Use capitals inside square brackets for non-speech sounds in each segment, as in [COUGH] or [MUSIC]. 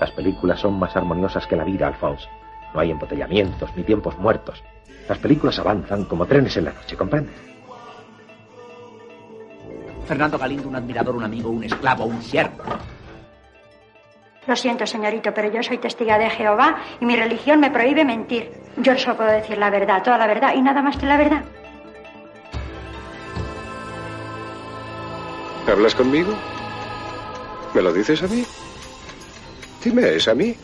Las películas son más armoniosas que la vida, Alphonse. No hay embotellamientos ni tiempos muertos. Las películas avanzan como trenes en la noche, ¿comprendes? Fernando Galindo, un admirador, un amigo, un esclavo, un siervo. Lo siento, señorito, pero yo soy testiga de Jehová y mi religión me prohíbe mentir. Yo solo puedo decir la verdad, toda la verdad y nada más que la verdad. ¿Hablas conmigo? ¿Me lo dices a mí? Dime, ¿es a mí?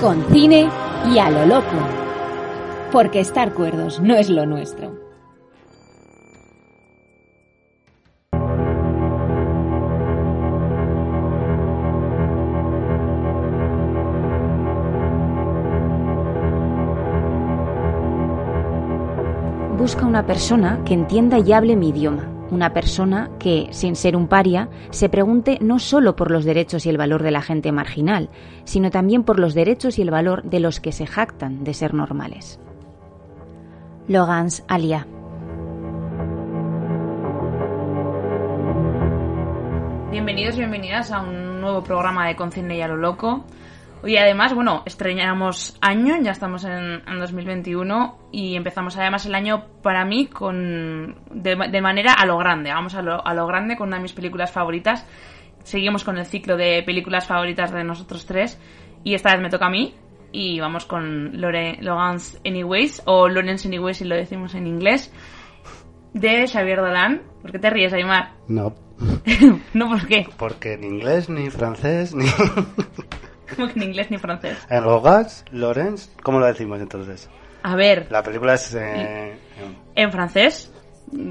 Con cine y a lo loco. Porque estar cuerdos no es lo nuestro. Busca una persona que entienda y hable mi idioma, una persona que, sin ser un paria, se pregunte no solo por los derechos y el valor de la gente marginal, sino también por los derechos y el valor de los que se jactan de ser normales. Logans Alia. Bienvenidos bienvenidas a un nuevo programa de Concine y a lo loco. Hoy además, bueno, estrenamos año, ya estamos en, en 2021 y empezamos además el año para mí con de, de manera a lo grande, vamos a lo, a lo grande con una de mis películas favoritas. Seguimos con el ciclo de películas favoritas de nosotros tres y esta vez me toca a mí y vamos con Lore, Logan's Anyways o Lawrence Anyways si lo decimos en inglés de Xavier Dolan. ¿Por qué te ríes, Aymar? No, [LAUGHS] no, ¿por qué? porque ni inglés, ni francés, ni... [LAUGHS] Como que en inglés ni francés. en Logas, Lorenz, ¿cómo lo decimos entonces? A ver, La película es... eh, en francés,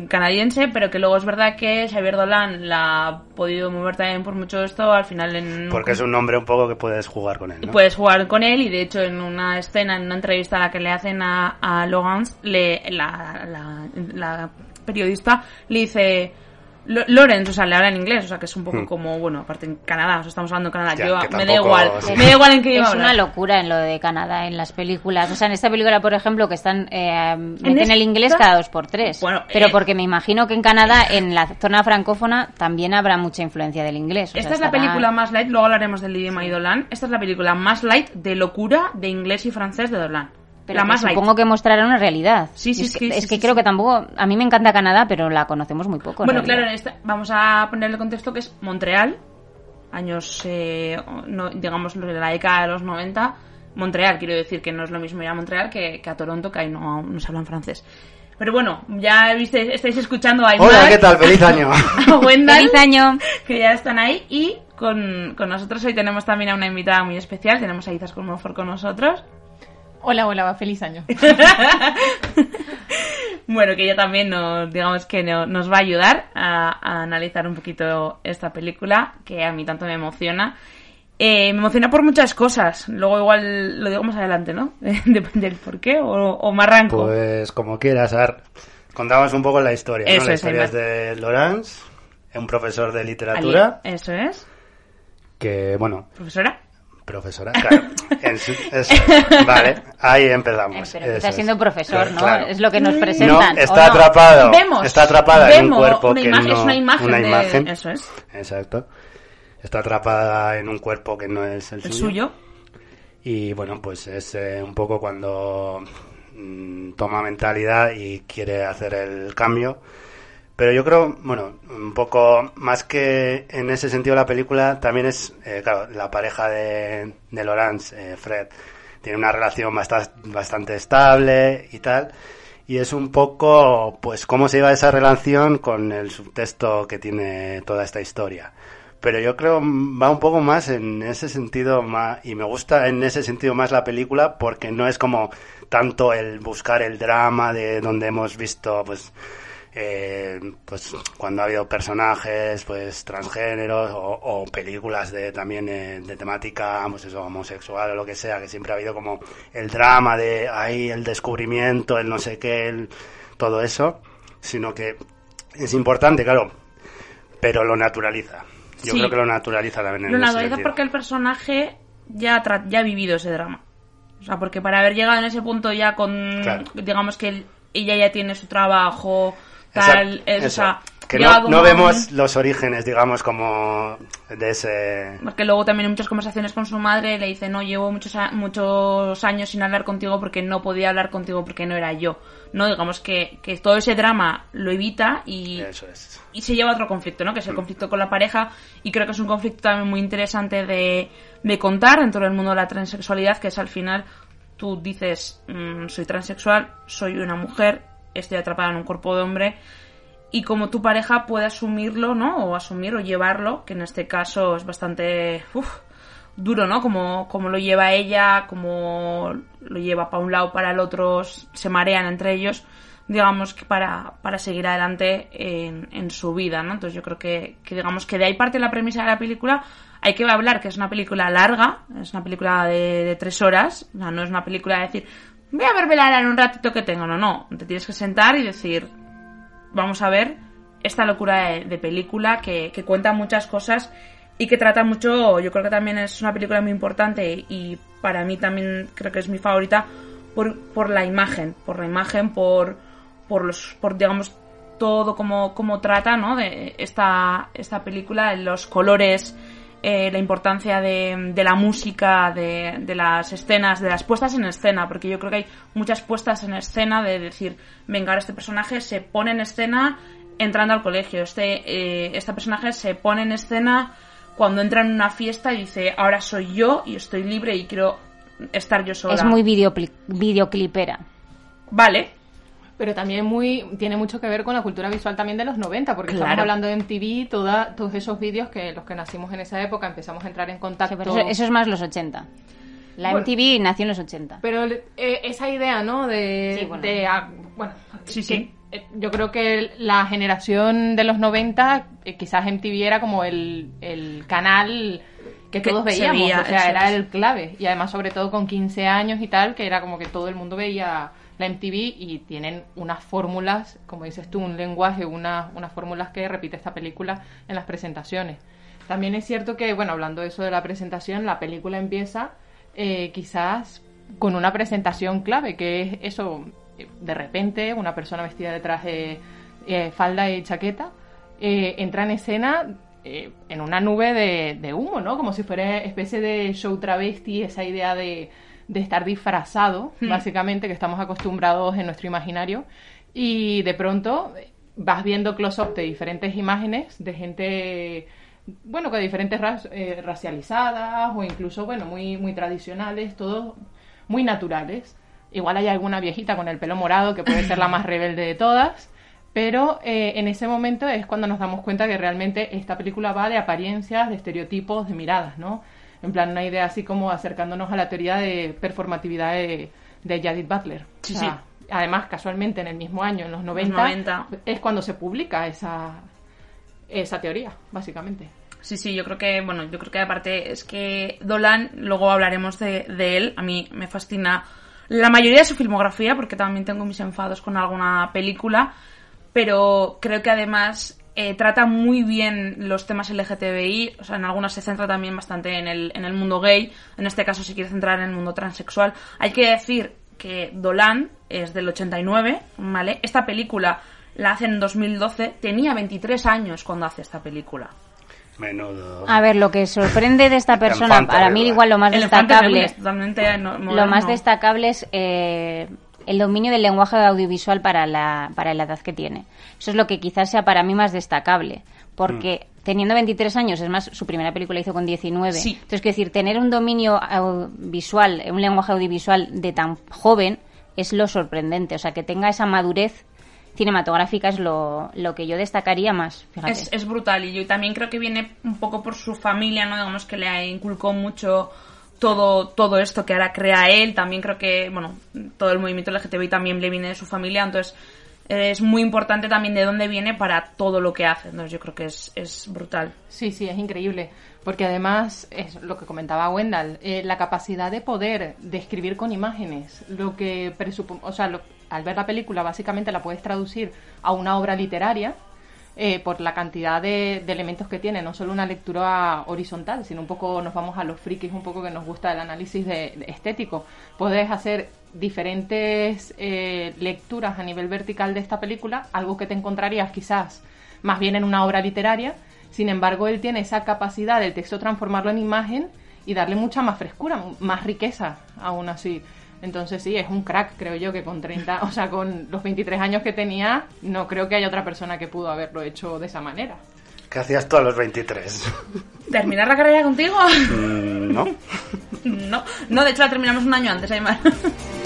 canadiense, pero que luego es verdad que Xavier Dolan la ha podido mover también por mucho esto, al final en... porque es un nombre un poco que puedes jugar con él, ¿no? Puedes jugar con él y de hecho en una escena, en una entrevista a la que le hacen a, a Logan, le, la, la, la periodista le dice... "Lo- Lawrence, o sea, le habla en inglés, o sea, que es un poco Hmm. como, bueno, aparte en Canadá, o sea, estamos hablando de Canadá, Ya, yo- me da igual, sí. me da igual en qué [LAUGHS] idioma Es una locura en lo de Canadá en las películas. O sea, en esta película, por ejemplo, que están eh, meten esta- el inglés cada dos por tres. Bueno, pero eh, porque me imagino que en Canadá, en la zona francófona, también habrá mucha influencia del inglés. O sea, Esta es la estará- película más light, luego hablaremos del idioma y Dolan. Esta es la película más light de locura de inglés y francés de Dolan. Pero la más light. supongo que mostrará una realidad. Sí, sí, es que, sí, es sí, que sí, creo sí. que tampoco. A mí me encanta Canadá, pero la conocemos muy poco. en Bueno, claro, en esta- vamos a ponerle contexto que es Montreal, años, eh, no, digamos, de la década de los 90. Montreal, quiero decir que no es lo mismo ir a Montreal que, que a Toronto, que ahí no, no se habla en francés. Pero bueno, ya viste, estáis escuchando a Aymar, Hola, ¿qué tal? ¡Feliz año! [LAUGHS] a Wendell, ¡Feliz año! que ya están ahí. Y con, con nosotros hoy tenemos también a una invitada muy especial. Tenemos a Izas Colmofor con nosotros. Hola, hola, feliz año. [LAUGHS] Bueno, que ella también nos, digamos que no- nos va a ayudar a, a analizar un poquito esta película, que a mí tanto me emociona. Eh, me emociona por muchas cosas. Luego igual lo digo más adelante, ¿no? [LAUGHS] Depende del por qué, o, o me arranco. Pues como quieras, a ver, contamos un poco la historia, La es, historia es de Laurence, un profesor de literatura, Ali, Eso es. que, bueno, Profesora. Profesora, claro, vale, ahí empezamos. Pero está es. siendo profesor, ¿no? Claro. Es lo que nos No, presentan. ¿o está no? atrapado, Vemos, está atrapada en un cuerpo que imagen- no... es una imagen una de- imagen. eso es. Exacto. Está atrapada en un cuerpo que no es el, El suyo. Y bueno, pues es eh, un poco cuando mm, toma mentalidad y quiere hacer el cambio. Pero yo creo, bueno, un poco más que en ese sentido la película, también es, eh, claro, la pareja de, de Laurence, eh, Fred, tiene una relación bastante, bastante estable y tal. Y es un poco, pues, cómo se lleva esa relación con el subtexto que tiene toda esta historia. Pero yo creo va un poco más en ese sentido más, y me gusta en ese sentido más la película porque no es como tanto el buscar el drama de donde hemos visto, pues, eh, pues cuando ha habido personajes pues transgéneros o, o películas de también eh, de temática pues eso homosexual o lo que sea que siempre ha habido como el drama de ahí el descubrimiento el no sé qué el, todo eso sino que es importante claro pero lo naturaliza yo Sí. creo que lo naturaliza también en Lo naturaliza sentido. porque el personaje ya, ha tra- ya ha vivido ese drama. O sea, porque para haber llegado en ese punto ya con, Claro. digamos que él- ella ya tiene su trabajo, tal, Exacto, es- o eso. sea, que no, vemos los orígenes, digamos, como de ese... Porque luego también en muchas conversaciones con su madre le dice, no, llevo muchos, a- muchos años sin hablar contigo porque no podía hablar contigo porque no era yo. No, digamos que, que todo ese drama lo evita y, Eso es. y se lleva a otro conflicto, ¿no? Que es el conflicto con la pareja y creo que es un conflicto también muy interesante de, de contar dentro del mundo de la transexualidad, que es al final tú dices, mm, soy transexual, soy una mujer, estoy atrapada en un cuerpo de hombre y como tu pareja puede asumirlo, ¿no? O asumir o llevarlo, que en este caso es bastante uf, duro, ¿no? Como, como lo lleva ella, como lo lleva para un lado, para el otro, se marean entre ellos, digamos que para, para seguir adelante en, en su vida, ¿no? Entonces yo creo que, que digamos que de ahí parte la premisa de la película. Hay que hablar que es una película larga, es una película de, de tres horas, o sea, no es una película de decir, voy a verla en un ratito que tengo, no, no, te tienes que sentar y decir, vamos a ver esta locura de, de película que, que cuenta muchas cosas y que trata mucho, yo creo que también es una película muy importante y para mí también creo que es mi favorita por, por la imagen, por la imagen, por, por los, por digamos todo como, como trata, ¿no? De esta, esta película, los colores, eh, la importancia de, de la música, de, de las escenas, de las puestas en escena, porque yo creo que hay muchas puestas en escena de decir, venga, ahora este personaje se pone en escena entrando al colegio, este, eh, este personaje se pone en escena cuando entra en una fiesta y dice, ahora soy yo y estoy libre y quiero estar yo sola. Es muy videoclipera. Vale, Pero también muy tiene mucho que ver con la cultura visual también de los 90, porque Claro. estamos hablando de MTV, toda, todos esos vídeos que los que nacimos en esa época empezamos a entrar en Sí, contacto. pero eso, eso es más los 80. La Bueno. MTV nació en los 80. Pero eh, esa idea, ¿no? De, Sí, bueno. de, ah, bueno, Sí, que, sí. eh, yo creo que la generación de los 90, eh, quizás MTV era como el, el canal que Que todos se veíamos, veía, o sea, era el clave. Y además, sobre todo con 15 años y tal, que era como que todo el mundo veía la MTV y tienen unas fórmulas, como dices tú, un lenguaje, una- unas fórmulas que repite esta película en las presentaciones. También es cierto que, bueno, hablando de eso de la presentación, la película empieza eh, quizás con una presentación clave, que es eso, de repente una persona vestida de traje, eh, falda y chaqueta, eh, entra en escena en una nube de, de humo, ¿no? Como si fuera especie de show travesti, esa idea de, de estar disfrazado, Hmm. básicamente, que estamos acostumbrados en nuestro imaginario. Y de pronto vas viendo close-up de diferentes imágenes de gente bueno, que diferentes ras- eh, racializadas o incluso, bueno, muy, muy tradicionales, todos muy naturales. Igual hay alguna viejita con el pelo morado que puede ser la más [LAUGHS] rebelde de todas, pero eh, en ese momento es cuando nos damos cuenta que realmente esta película va de apariencias, de estereotipos, de miradas, ¿no? En plan, una idea así como acercándonos a la teoría de performatividad de, de Judith Butler. Sí, O sea, Además, casualmente, en el mismo año, en los 90, 90. es cuando se publica esa, esa teoría, básicamente. Sí, sí, yo creo que, bueno, yo creo que aparte es que Dolan, luego hablaremos de, de él, a mí me fascina la mayoría de su filmografía, porque también tengo mis enfados con alguna película, pero creo que además eh, trata muy bien los temas LGTBI, o sea, en algunas se centra también bastante en el, en el mundo gay, en este caso se quiere centrar en el mundo transexual. Hay que decir que Dolan es del 89, ¿vale? Esta película la hace en 2012, tenía 23 años cuando hace esta película. Menudo. A ver, lo que sorprende de esta [LAUGHS] persona, para mí igual lo más El destacable, es totalmente no- lo más destacable es eh, el dominio del lenguaje audiovisual para la, para la edad que tiene. Eso es lo que quizás sea para mí más destacable, porque teniendo 23 años, es más, su primera película hizo con 19. Sí. Entonces, quiero decir, tener un dominio visual, un lenguaje audiovisual de tan joven es lo sorprendente. O sea, que tenga esa madurez cinematográfica es lo, lo que yo destacaría más, fíjate. Es, es brutal y yo también creo que viene un poco por su familia, ¿no? Digamos que le inculcó mucho todo, todo esto que ahora crea él. También creo que, bueno, todo el movimiento LGTBI también le viene de su familia, entonces eh, es muy importante también de dónde viene para todo lo que hace. Entonces yo creo que es, es brutal. Sí, sí, es increíble. Porque además, es lo que comentaba Wendell, eh, la capacidad de poder describir con imágenes lo que presupo- o sea, lo- al ver la película básicamente la puedes traducir a una obra literaria eh, por la cantidad de, elementos que tiene, no solo una lectura horizontal, sino un poco nos vamos a los frikis, un poco que nos gusta el análisis de, de estético. Puedes hacer diferentes eh, lecturas a nivel vertical de esta película, algo que te encontrarías quizás más bien en una obra literaria. Sin embargo, él tiene esa capacidad del texto transformarlo en imagen y darle mucha más frescura, más riqueza, aún así. Entonces sí, es un crack, creo yo, que con 30, o sea, con los 23 años que tenía, no creo que haya otra persona que pudo haberlo hecho de esa manera. ¿Qué hacías tú a los 23? ¿Terminar la carrera contigo? Mm, no. [LAUGHS] no, no, de hecho la terminamos un año antes, además. [LAUGHS]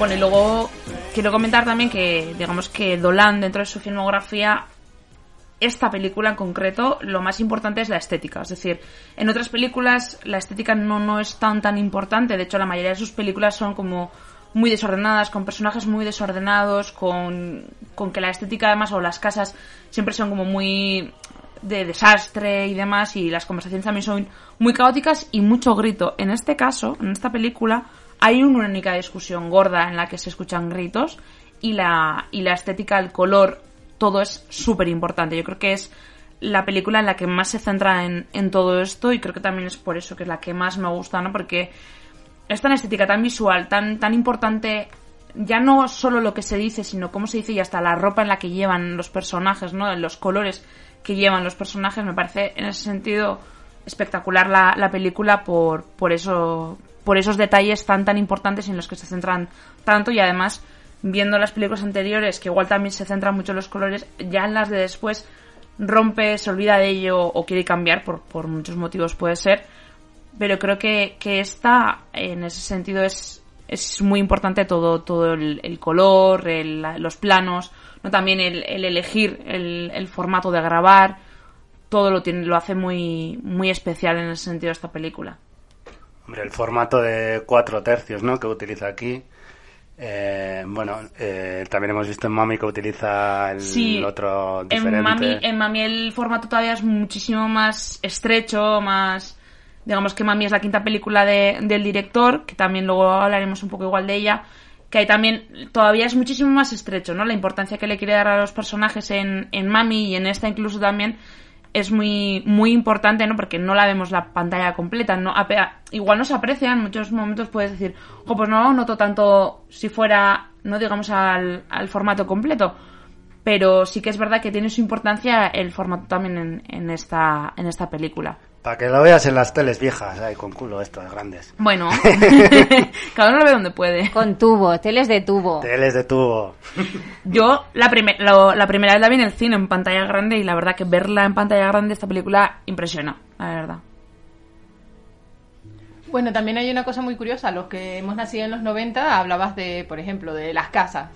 Bueno, y luego quiero comentar también que, digamos que Dolan, dentro de su filmografía, esta película en concreto, lo más importante es la estética. Es decir, en otras películas la estética no, no es tan tan importante. De hecho, la mayoría de sus películas son como muy desordenadas, con personajes muy desordenados, con, con que la estética además o las casas siempre son como muy de desastre y demás y las conversaciones también son muy caóticas y mucho grito. En este caso, en esta película, hay una única discusión gorda en la que se escuchan gritos y la, y la estética, el color, todo es súper importante. Yo creo que es la película en la que más se centra en, en, todo esto y creo que también es por eso que es la que más me gusta, ¿no? Porque es tan estética, tan visual, tan, tan importante ya no solo lo que se dice, sino cómo se dice y hasta la ropa en la que llevan los personajes, ¿no? Los colores que llevan los personajes, me parece en ese sentido espectacular la, la película por, por eso, por esos detalles tan tan importantes en los que se centran tanto y además viendo las películas anteriores que igual también se centran mucho en los colores ya en las de después rompe se olvida de ello o quiere cambiar por, por muchos motivos puede ser pero creo que, que esta en ese sentido es es muy importante todo todo el, color los planos no también el, el elegir el, el formato de grabar todo lo tiene lo hace muy muy especial en ese sentido esta película Hombre, el formato de cuatro tercios, ¿no? Que utiliza aquí. Eh, bueno, eh, también hemos visto en Mami que utiliza el Sí, otro En diferente. Mami, en Mami el formato todavía es muchísimo más estrecho, más... Digamos que Mami es la quinta película de- del director, que también luego hablaremos un poco igual de ella, que ahí también todavía es muchísimo más estrecho, ¿no? La importancia que le quiere dar a los personajes en, en Mami y en esta incluso también es muy muy importante, ¿no? Porque no la vemos la pantalla completa, no igual no se aprecia, en muchos momentos puedes decir, "Jo, pues no noto tanto si fuera, no digamos al, al formato completo." Pero sí que es verdad que tiene su importancia el formato también en, en esta en esta película. Para que lo veas en las teles viejas, ahí con culo estos grandes. Bueno, [LAUGHS] [LAUGHS] cada uno lo ve donde puede. Con tubo, teles de tubo. Teles de tubo. Yo la, primer- lo- la primera vez la vi en el cine en pantalla grande y la verdad que verla en pantalla grande esta película impresiona, la verdad. Bueno, también hay una cosa muy curiosa. Los que hemos nacido en los 90 hablabas de, por ejemplo, de las casas.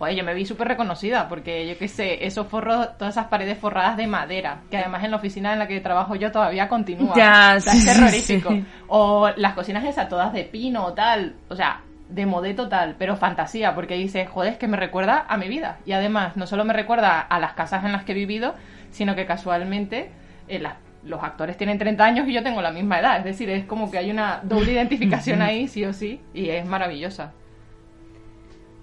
Joder, yo me vi súper reconocida porque yo qué sé, esos forros, todas esas paredes forradas de madera, que además en la oficina en la que trabajo yo todavía continúa. Ya, O sea, sí, es terrorífico. sí. O las cocinas esas todas de pino o tal. O sea, de modé total, pero fantasía, porque dices, joder, es que me recuerda a mi vida. Y además, no solo me recuerda a las casas en las que he vivido, sino que casualmente eh, las- los actores tienen 30 años y yo tengo la misma edad. Es decir, es como que hay una doble identificación ahí, sí o sí, y es maravillosa.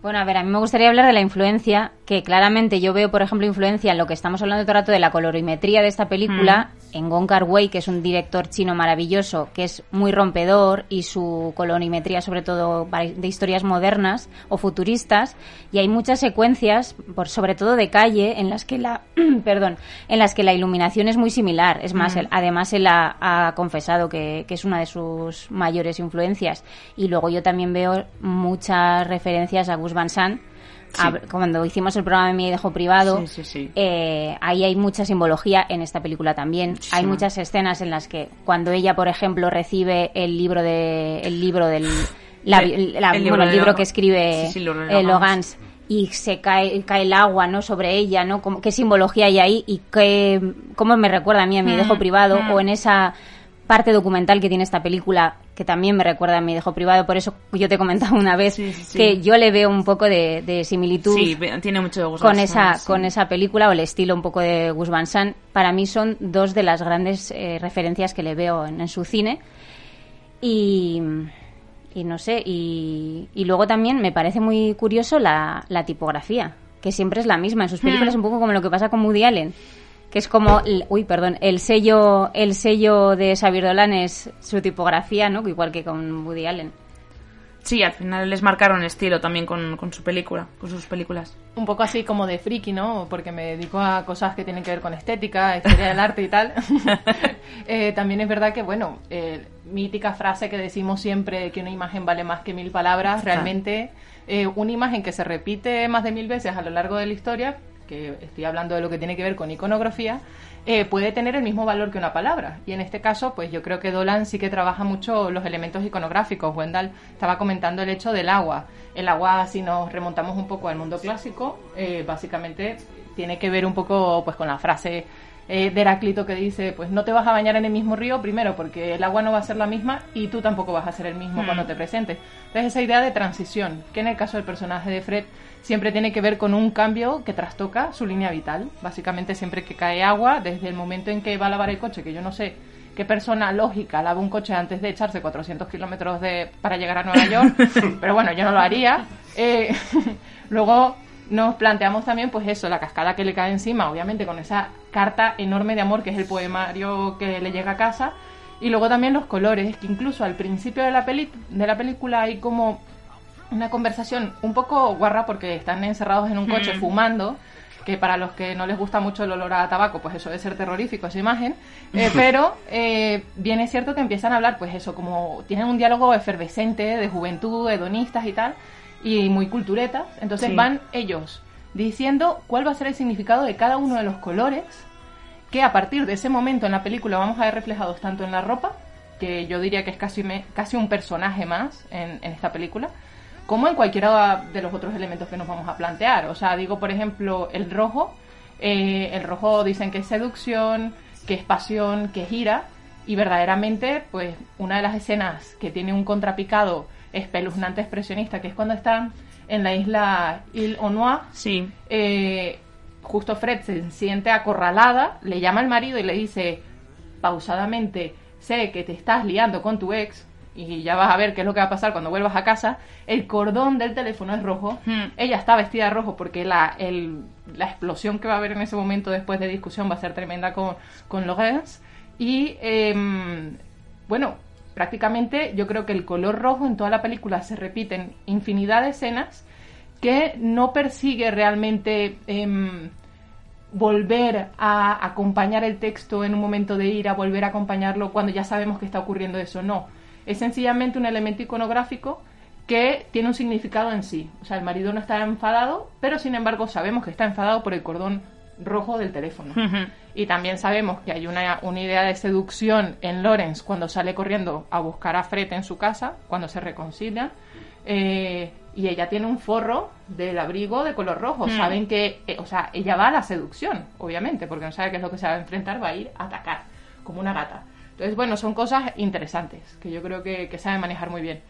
Bueno, a ver, a mí me gustaría hablar de la influencia, que claramente yo veo, por ejemplo, influencia en lo que estamos hablando todo el rato de la colorimetría de esta película, en Gong Kar-wai, que es un director chino maravilloso, que es muy rompedor, y su colorimetría, sobre todo de historias modernas o futuristas, y hay muchas secuencias, por sobre todo de calle, en las que la, [CLEARS THROAT] perdón, en las que la iluminación es muy similar. Es más, Mm. él- además él ha, ha confesado que, que es una de sus mayores influencias. Y luego yo también veo muchas referencias a Gus Van Sant. Sí. Cuando hicimos el programa de Mi Dejo Privado, Sí, sí, sí. eh, ahí hay mucha simbología en esta película también. Hay muchas escenas en las que cuando ella, por ejemplo, recibe el libro de el libro del la- El- la- el libro bueno, el libro que escribe eh, Logans. Y se cae, cae el agua no sobre ella no Como- qué simbología hay ahí y qué cómo me recuerda a mí a mi Mm, dejo privado mm. o en esa parte documental que tiene esta película que también me recuerda a mi dejo privado por eso yo te he comentado una vez Sí, sí, sí. que yo le veo un poco de, de similitud Sí, tiene mucho de Gus con Van esa con esa película o el estilo un poco de Gus Van Sant. Para mí son dos de las grandes eh, referencias que le veo en, en su cine. Y, y no sé y, y luego también me parece muy curioso la, la tipografía que siempre es la misma. En sus películas un poco como lo que pasa con Woody Allen, que es como, el- uy, perdón, el sello, el sello de Xavier Dolan es su tipografía, ¿no? Igual que con Woody Allen. Sí, al final les marcaron estilo también con, con su película, con sus películas. un poco así como de friki, ¿no? Porque me dedico a cosas que tienen que ver con estética, historia del arte y tal. [LAUGHS] Eh, también es verdad que, bueno, eh, mítica frase que decimos siempre que una imagen vale más que mil palabras, realmente eh, una imagen que se repite más de mil veces a lo largo de la historia, que estoy hablando de lo que tiene que ver con iconografía, eh, puede tener el mismo valor que una palabra. Y en este caso, pues yo creo que Dolan sí que trabaja mucho los elementos iconográficos. Wendell estaba comentando el hecho del agua. El agua, si nos remontamos un poco al mundo clásico, eh, básicamente tiene que ver un poco pues con la frase eh, de Heráclito que dice, pues no te vas a bañar en el mismo río, primero porque el agua no va a ser la misma y tú tampoco vas a ser el mismo Hmm. cuando te presentes. Entonces esa idea de transición, que en el caso del personaje de Fred siempre tiene que ver con un cambio que trastoca su línea vital. Básicamente siempre que cae agua, desde el momento en que va a lavar el coche, que yo no sé qué persona lógica lava un coche antes de echarse 400 kilómetros de- para llegar a Nueva York, [LAUGHS] pero bueno, yo no lo haría. Eh, [LAUGHS] luego nos planteamos también, pues eso, la cascada que le cae encima, obviamente con esa carta enorme de amor que es el poemario que le llega a casa. Y luego también los colores, que incluso al principio de la, peli de la película hay como una conversación un poco guarra porque están encerrados en un coche Mm. fumando, que para los que no les gusta mucho el olor a tabaco, pues eso debe ser terrorífico esa imagen, [LAUGHS] Eh, pero eh, bien es cierto que empiezan a hablar, pues eso, como tienen un diálogo efervescente de juventud, hedonistas y tal, y muy culturetas, entonces Sí. van ellos diciendo cuál va a ser el significado de cada uno de los colores, que a partir de ese momento en la película vamos a ver reflejados tanto en la ropa, que yo diría que es casi, me- casi un personaje más en, en esta película, como en cualquiera de los otros elementos que nos vamos a plantear. O sea, digo, por ejemplo, el rojo. eh, el rojo dicen que es seducción, que es pasión, que es ira. Y verdaderamente, pues, una de las escenas que tiene un contrapicado espeluznante expresionista, que es cuando están en la isla Ile Noix, Sí. eh, justo Fred se siente acorralada, le llama al marido y le dice pausadamente, sé que te estás liando con tu ex y ya vas a ver qué es lo que va a pasar cuando vuelvas a casa. El cordón del teléfono es rojo. Hmm. Ella está vestida de rojo porque la, el- la explosión que va a haber en ese momento después de discusión va a ser tremenda con, con Lorenz. Y em, bueno, prácticamente yo creo que el color rojo en toda la película se repite en infinidad de escenas que no persigue realmente em, volver a acompañar el texto en un momento de ira, volver a acompañarlo cuando ya sabemos que está ocurriendo eso. No, es sencillamente un elemento iconográfico que tiene un significado en sí. O sea, el marido no está enfadado, pero sin embargo sabemos que está enfadado por el cordón rojo del teléfono. Y también sabemos que hay una, una idea de seducción en Lawrence cuando sale corriendo a buscar a Fred en su casa, cuando se reconcilian. Eh, y ella tiene un forro del abrigo de color rojo. Saben que, eh, o sea, ella va a la seducción, obviamente, porque no sabe qué es lo que se va a enfrentar, va a ir a atacar, como una gata. Entonces, bueno, son cosas interesantes que yo creo que, que sabe manejar muy bien.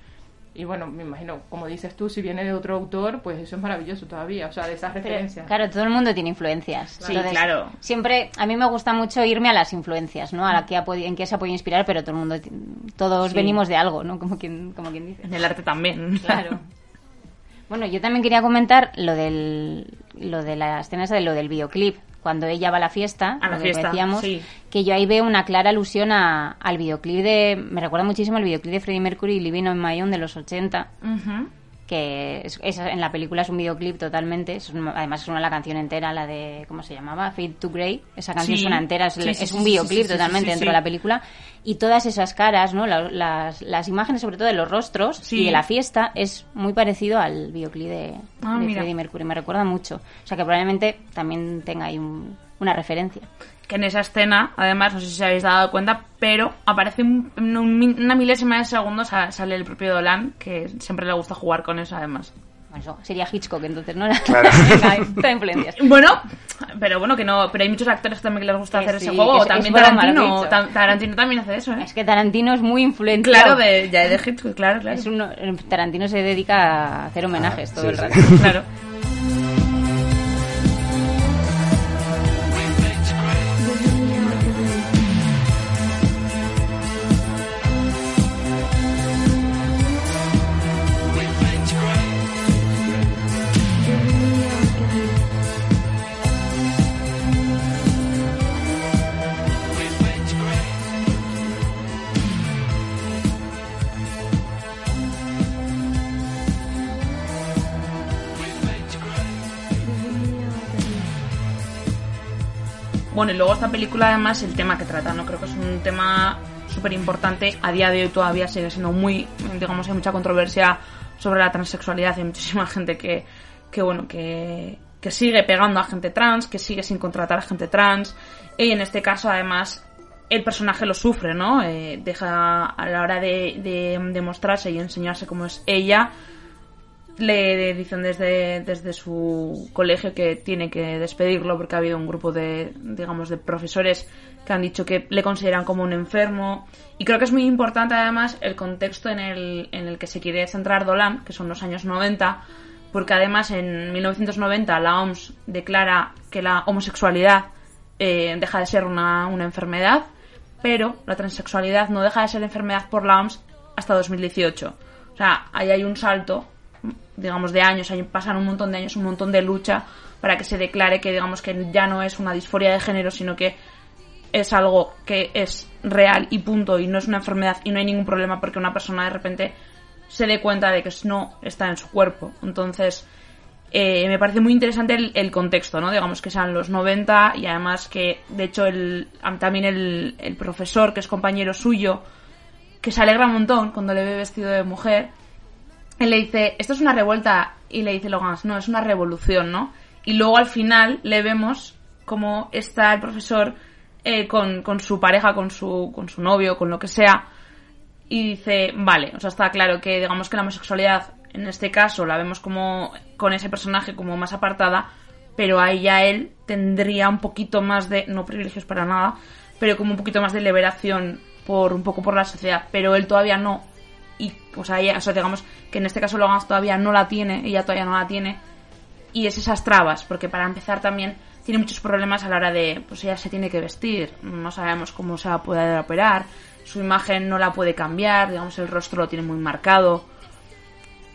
Y bueno, me imagino, como dices tú, si viene de otro autor, pues eso es maravilloso todavía, o sea, de esas referencias. Claro, todo el mundo tiene influencias. Sí, claro. Siempre, a mí me gusta mucho irme a las influencias, ¿no? A la que ha en qué se ha podido inspirar, pero todo el mundo, todos Sí. venimos de algo, ¿no? Como quien, como quien dice. En el arte también. Claro. Bueno, yo también quería comentar lo del, lo de la escena esa de lo del videoclip. Cuando ella va a la fiesta, A la lo que decíamos, sí. que yo ahí veo una clara alusión a- al videoclip de... Me recuerda muchísimo al videoclip de Freddie Mercury, Living on My Own, de los 80, Ujú. Que es, es- en la película es un videoclip totalmente. es un- además suena la canción entera, la de... ¿Cómo se llamaba? Fade to Grey. Esa canción Sí. suena entera, es, Sí, sí, es sí, un videoclip totalmente dentro de la película. Y todas esas caras, ¿no? La- las, las imágenes, sobre todo de los rostros y de la fiesta, es muy parecido al videoclip de, Ah, de. Freddie Mercury. Me recuerda mucho. O sea que probablemente también tenga ahí un- una referencia. Que en esa escena, además, no sé si os habéis dado cuenta, pero aparece un- en un una milésima de segundo sa- sale el propio Dolan, que siempre le gusta jugar con eso, además. Bueno, eso sería Hitchcock, entonces, ¿no? Era- [LAUGHS] Claro. Hay muchas influencias. Bueno, pero bueno, que no, pero hay muchos actores también que les gusta Que hacer sí, ese juego. es- también es Tarantino, Tarantino también hace eso, ¿eh? Es que Tarantino es muy influente. Claro, de, ya de Hitchcock, claro, claro. Es uno- Tarantino se dedica a hacer homenajes Ah, todo sí, el sí. rato. Claro. Y luego esta película además el tema que trata, ¿no? Creo que es un tema súper importante. A día de hoy todavía sigue siendo muy, digamos, hay mucha controversia sobre la transexualidad. Hay muchísima [LAUGHS] gente que, que bueno, que, que sigue pegando a gente trans, que sigue sin contratar a gente trans. Y en este caso, además, el personaje lo sufre, ¿no? Eh, deja a la hora de, de, de mostrarse y enseñarse cómo es ella, le dicen desde, desde su colegio que tiene que despedirlo porque ha habido un grupo de, digamos, de profesores que han dicho que le consideran como un enfermo. Y creo que es muy importante además el contexto en el, en el que se quiere centrar Dolan, que son los años 90, porque además en 1990 la OMS declara que la homosexualidad eh, deja de ser una, una enfermedad, pero la transexualidad no deja de ser enfermedad por la OMS hasta 2018. O sea, ahí hay un salto digamos, de años, pasan un montón de años, un montón de lucha para que se declare que, digamos, que ya no es una disforia de género, sino que es algo que es real y punto, y no es una enfermedad y no hay ningún problema porque una persona de repente se dé cuenta de que no está en su cuerpo. Entonces, eh, me parece muy interesante el, el, contexto, ¿no? Digamos que sean los 90 y además que, de hecho, el, también el, el profesor, que es compañero suyo, que se alegra un montón cuando le ve vestido de mujer, él le dice, esto es una revuelta, y le dice Logan, no, es una revolución, ¿no? Y luego al final le vemos como está el profesor eh, con, con, su pareja, con su, con su novio, con lo que sea, y dice, vale, o sea, está claro que digamos que la homosexualidad, en este caso, la vemos como con ese personaje como más apartada, pero ahí ya él tendría un poquito más de, no privilegios para nada, pero como un poquito más de liberación por un poco por la sociedad, pero él todavía no y o sea, ella, o sea, digamos que en este caso Logan todavía no la tiene, ella todavía no la tiene, y es esas trabas, porque para empezar también tiene muchos problemas a la hora de, pues ella se tiene que vestir, no sabemos cómo se va a poder operar, su imagen no la puede cambiar, digamos el rostro lo tiene muy marcado,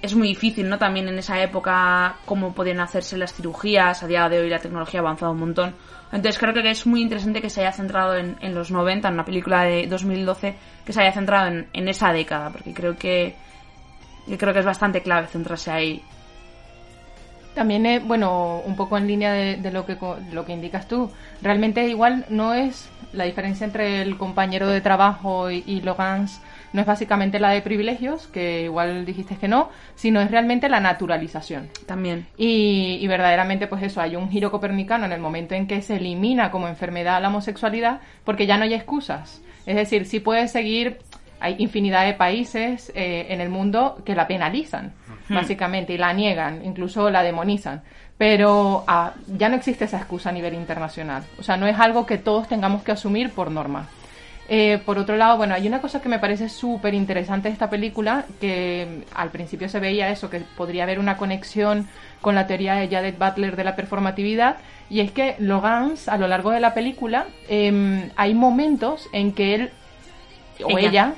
es muy difícil, ¿no? También en esa época cómo podían hacerse las cirugías, a día de hoy la tecnología ha avanzado un montón, entonces creo que es muy interesante que se haya centrado en, en los 90, en una película de 2012, que se haya centrado en, en esa década, porque creo que, que, creo que es bastante clave centrarse ahí. También, es, bueno, un poco en línea de, de, lo, que, lo que indicas tú, realmente igual no es la diferencia entre el compañero de trabajo y, y Logans no es básicamente la de privilegios, que igual dijiste que no, sino es realmente la naturalización. También. Y, y, verdaderamente, pues eso, hay un giro copernicano en el momento en que se elimina como enfermedad la homosexualidad, porque ya no hay excusas. Es decir, sí puedes seguir, hay infinidad de países eh, en el mundo que la penalizan, hmm. básicamente, y la niegan, incluso la demonizan. Pero ah, ya no existe esa excusa a nivel internacional. O sea, no es algo que todos tengamos que asumir por norma. Eh, por otro lado, bueno, hay una cosa que me parece súper interesante de esta película, que al principio se veía eso, que podría haber una conexión con la teoría de Jadet Butler de la performatividad, y es que Logans, a lo largo de la película, eh, hay momentos en que él o ella. ella,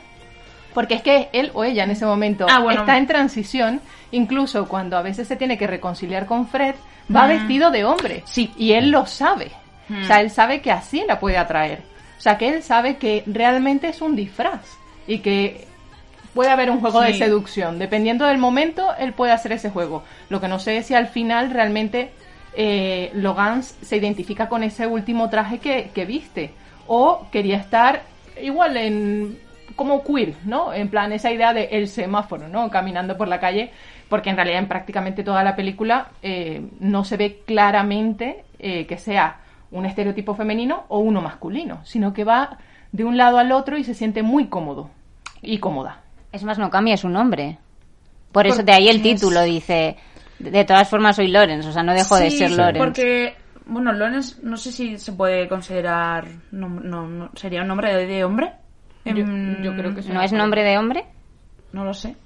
porque es que él o ella en ese momento ah, bueno. está en transición, incluso cuando a veces se tiene que reconciliar con Fred, va mm. vestido de hombre. Sí. Y él lo sabe. Mm. O sea, él sabe que así la puede atraer. O sea, que él sabe que realmente es un disfraz y que puede haber un juego sí. de seducción. Dependiendo del momento, él puede hacer ese juego. Lo que no sé es si al final realmente eh, Logan se identifica con ese último traje que, que, viste o quería estar igual en como queer, ¿no? En plan esa idea de el semáforo, ¿no? Caminando por la calle, porque en realidad en prácticamente toda la película eh, no se ve claramente eh, que sea un estereotipo femenino o uno masculino, sino que va de un lado al otro y se siente muy cómodo y cómoda. Es más, no cambia su nombre. Por eso de ahí el título es... dice, de todas formas soy Lorenz, o sea, no dejo sí, de ser Lorenz. porque, bueno, Lorenz no sé si se puede considerar, no, no, no ¿sería un nombre de, de hombre? Yo, yo, creo que ¿No es nombre de hombre? No lo sé.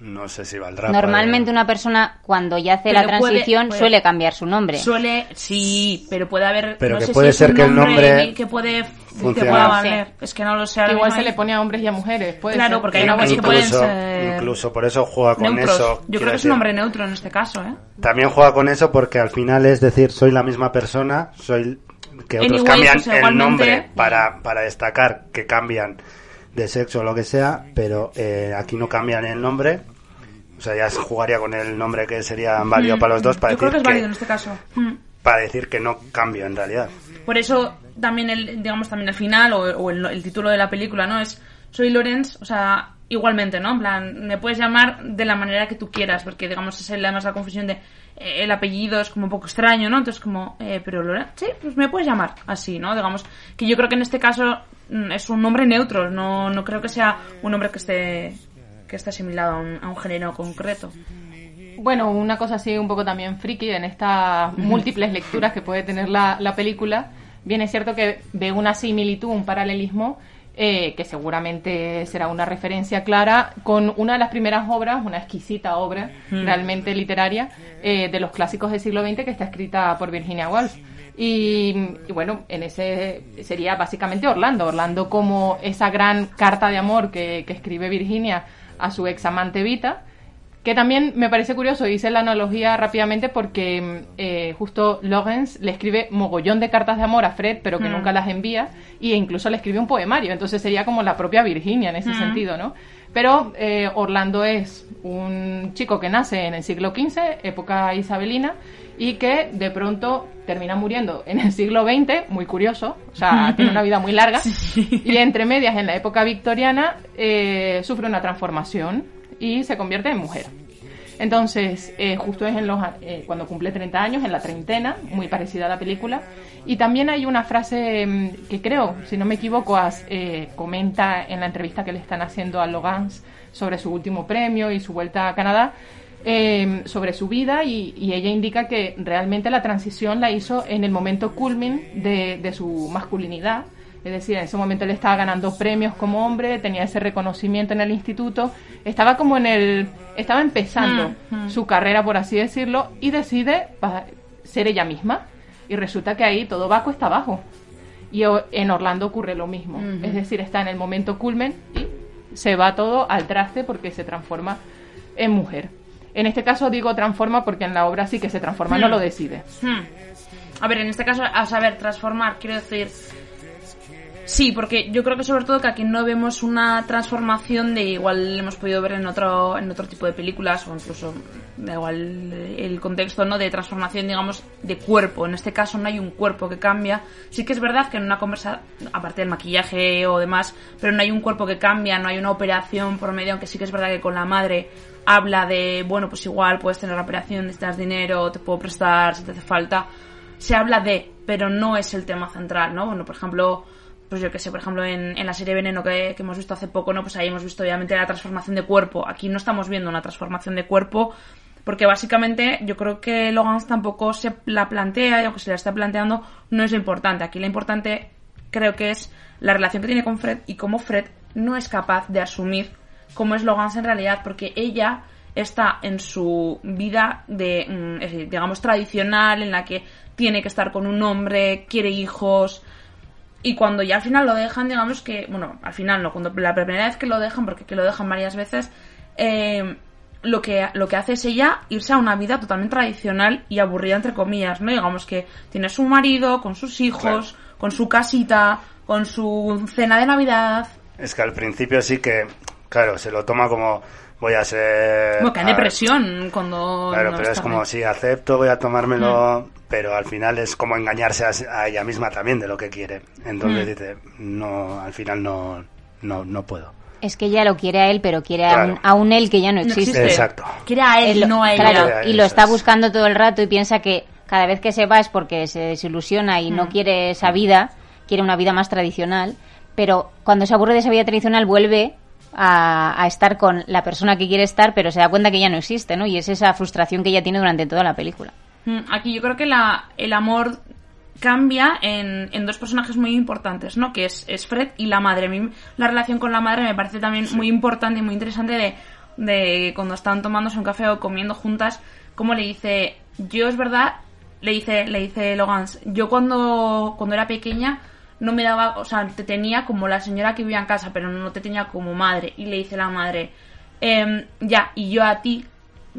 No sé si valdrá. Normalmente para... una persona cuando ya hace pero la transición puede, puede, suele cambiar su nombre. Suele, sí, pero puede haber. Pero no que sé puede si ser es que el nombre que puede que pueda valer. Sí. Es que no lo sé. Que igual se le pone a hombres y a mujeres. Puede claro, ser. porque hay nombres que pueden ser. Incluso por eso juega con neutros. eso. Yo creo que es un nombre neutro en este caso, ¿eh? También juega con eso porque al final es decir, soy la misma persona, soy que otros Anyway, cambian pues, el nombre [LAUGHS] para, para destacar que cambian de sexo o lo que sea, pero eh, aquí no cambian el nombre. O sea, ya jugaría con el nombre que sería válido Mm. para los dos para Yo creo decir que es válido en este caso. Mm. para decir que no cambio en realidad. por eso también el, digamos, también el final o, o el, el título de la película, ¿no? Es Soy Lorenz, o sea, igualmente, ¿no? En plan, me puedes llamar de la manera que tú quieras, porque digamos es además la confusión de el apellido es como un poco extraño, ¿no? Entonces como, eh, pero Lorenz, sí, pues me puedes llamar así, ¿no? Digamos que yo creo que en este caso mm, es un nombre neutro, no, no creo que sea un nombre que esté que esté asimilado a un, a género concreto. Bueno, una cosa así un poco también friki en estas múltiples lecturas que puede tener la, la película, bien es cierto que ve una similitud, un paralelismo, eh, que seguramente será una referencia clara con una de las primeras obras, una exquisita obra Mm. realmente literaria, eh, de los clásicos del siglo XX que está escrita por Virginia Woolf. Y, y bueno, en ese sería básicamente Orlando. Orlando como esa gran carta de amor que, que escribe Virginia a su ex amante Vita, que también me parece curioso, hice la analogía rápidamente porque eh, justo Lawrence le escribe mogollón de cartas de amor a Fred, pero que Mm. nunca las envía, y incluso le escribe un poemario, entonces sería como la propia Virginia en ese Mm. sentido, ¿no? Pero eh, Orlando es un chico que nace en el siglo XV, época isabelina, y que de pronto termina muriendo en el siglo XX, muy curioso, o sea, [LAUGHS] tiene una vida muy larga, y entre medias en la época victoriana eh, sufre una transformación y se convierte en mujer. Entonces, eh, justo es en los, eh, cuando cumple 30 años, en la treintena, muy parecida a la película. Y también hay una frase mm, que creo, si no me equivoco, as- eh, comenta en la entrevista que le están haciendo a Logans sobre su último premio y su vuelta a Canadá, eh, sobre su vida y, ella indica que realmente la transición la hizo en el momento culmin de su masculinidad. Es decir, en ese momento él estaba ganando premios como hombre, tenía ese reconocimiento en el instituto, estaba como en el, estaba empezando Mm, mm. su carrera, por así decirlo, y decide ser ella misma. Y resulta que ahí todo va cuesta abajo. Y en Orlando ocurre lo mismo. Ujú. Es decir, está en el momento culmen y se va todo al traste porque se transforma en mujer. En este caso digo transforma porque en la obra sí que se transforma, no lo decide. A ver, en este caso, a saber, transformar, quiero decir... Sí, porque yo creo que sobre todo que aquí no vemos una transformación de igual hemos podido ver en otro en otro tipo de películas o incluso da igual eh, el contexto no de transformación digamos de cuerpo. En este caso no hay un cuerpo que cambia. Sí que es verdad que en una conversa aparte del maquillaje o demás pero no hay un cuerpo que cambia no hay una operación por medio aunque sí que es verdad que con la madre habla de bueno pues igual puedes tener la operación necesitas dinero te puedo prestar si te hace falta. Se habla de, pero no es el tema central, ¿no? Bueno, por ejemplo, pues yo que sé, por ejemplo, en, en la serie Veneno que, hemos visto hace poco, ¿no? Pues ahí hemos visto obviamente la transformación de cuerpo. Aquí no estamos viendo una transformación de cuerpo, porque básicamente yo creo que Logan tampoco se la plantea, y aunque se la está planteando, no es lo importante. Aquí lo importante creo que es la relación que tiene con Fred y cómo Fred no es capaz de asumir cómo es Logan en realidad, porque ella está en su vida de, mm, digamos, tradicional, en la que tiene que estar con un hombre, quiere hijos, y cuando ya al final lo dejan, digamos que, bueno, al final no, cuando la primera vez que lo dejan, porque que lo dejan varias veces, eh, lo que, lo que hace es ella irse a una vida totalmente tradicional y aburrida, entre comillas, ¿no? Digamos que tiene su marido, con sus hijos, con su casita, con su cena de Navidad. Es que al principio sí que, claro, se lo toma como voy a ser... Bueno, que hay a- depresión cuando... Claro, no pero es como si acepto, voy a tomármelo, Mm. Pero al final es como engañarse a, a ella misma también de lo que quiere. Entonces Mm. dice, no, al final no, no, no puedo. Es que ella lo quiere a él, pero quiere a, un, a un él que ya no No existe. Exacto. Quiere a él, Él no a ella. claro, y lo está es. buscando todo el rato y piensa que cada vez que se va es porque se desilusiona y no Mm. quiere esa vida, quiere una vida más tradicional, pero cuando se aburre de esa vida tradicional vuelve a, a estar con la persona que quiere estar, pero se da cuenta que ya no existe, ¿no? Y es esa frustración que ella tiene durante toda la película. Aquí yo creo que la, el amor cambia en, en dos personajes muy importantes, ¿no? Que es, es Fred y la madre. A mí la relación con la madre me parece también muy importante y muy interesante de, de cuando están tomándose un café o comiendo juntas, como le dice, yo es verdad, le dice, le dice Logan, yo cuando, cuando era pequeña no me daba, o sea, te tenía como la señora que vivía en casa, pero no te tenía como madre. Y le dice la madre, "Em, ya, y yo a ti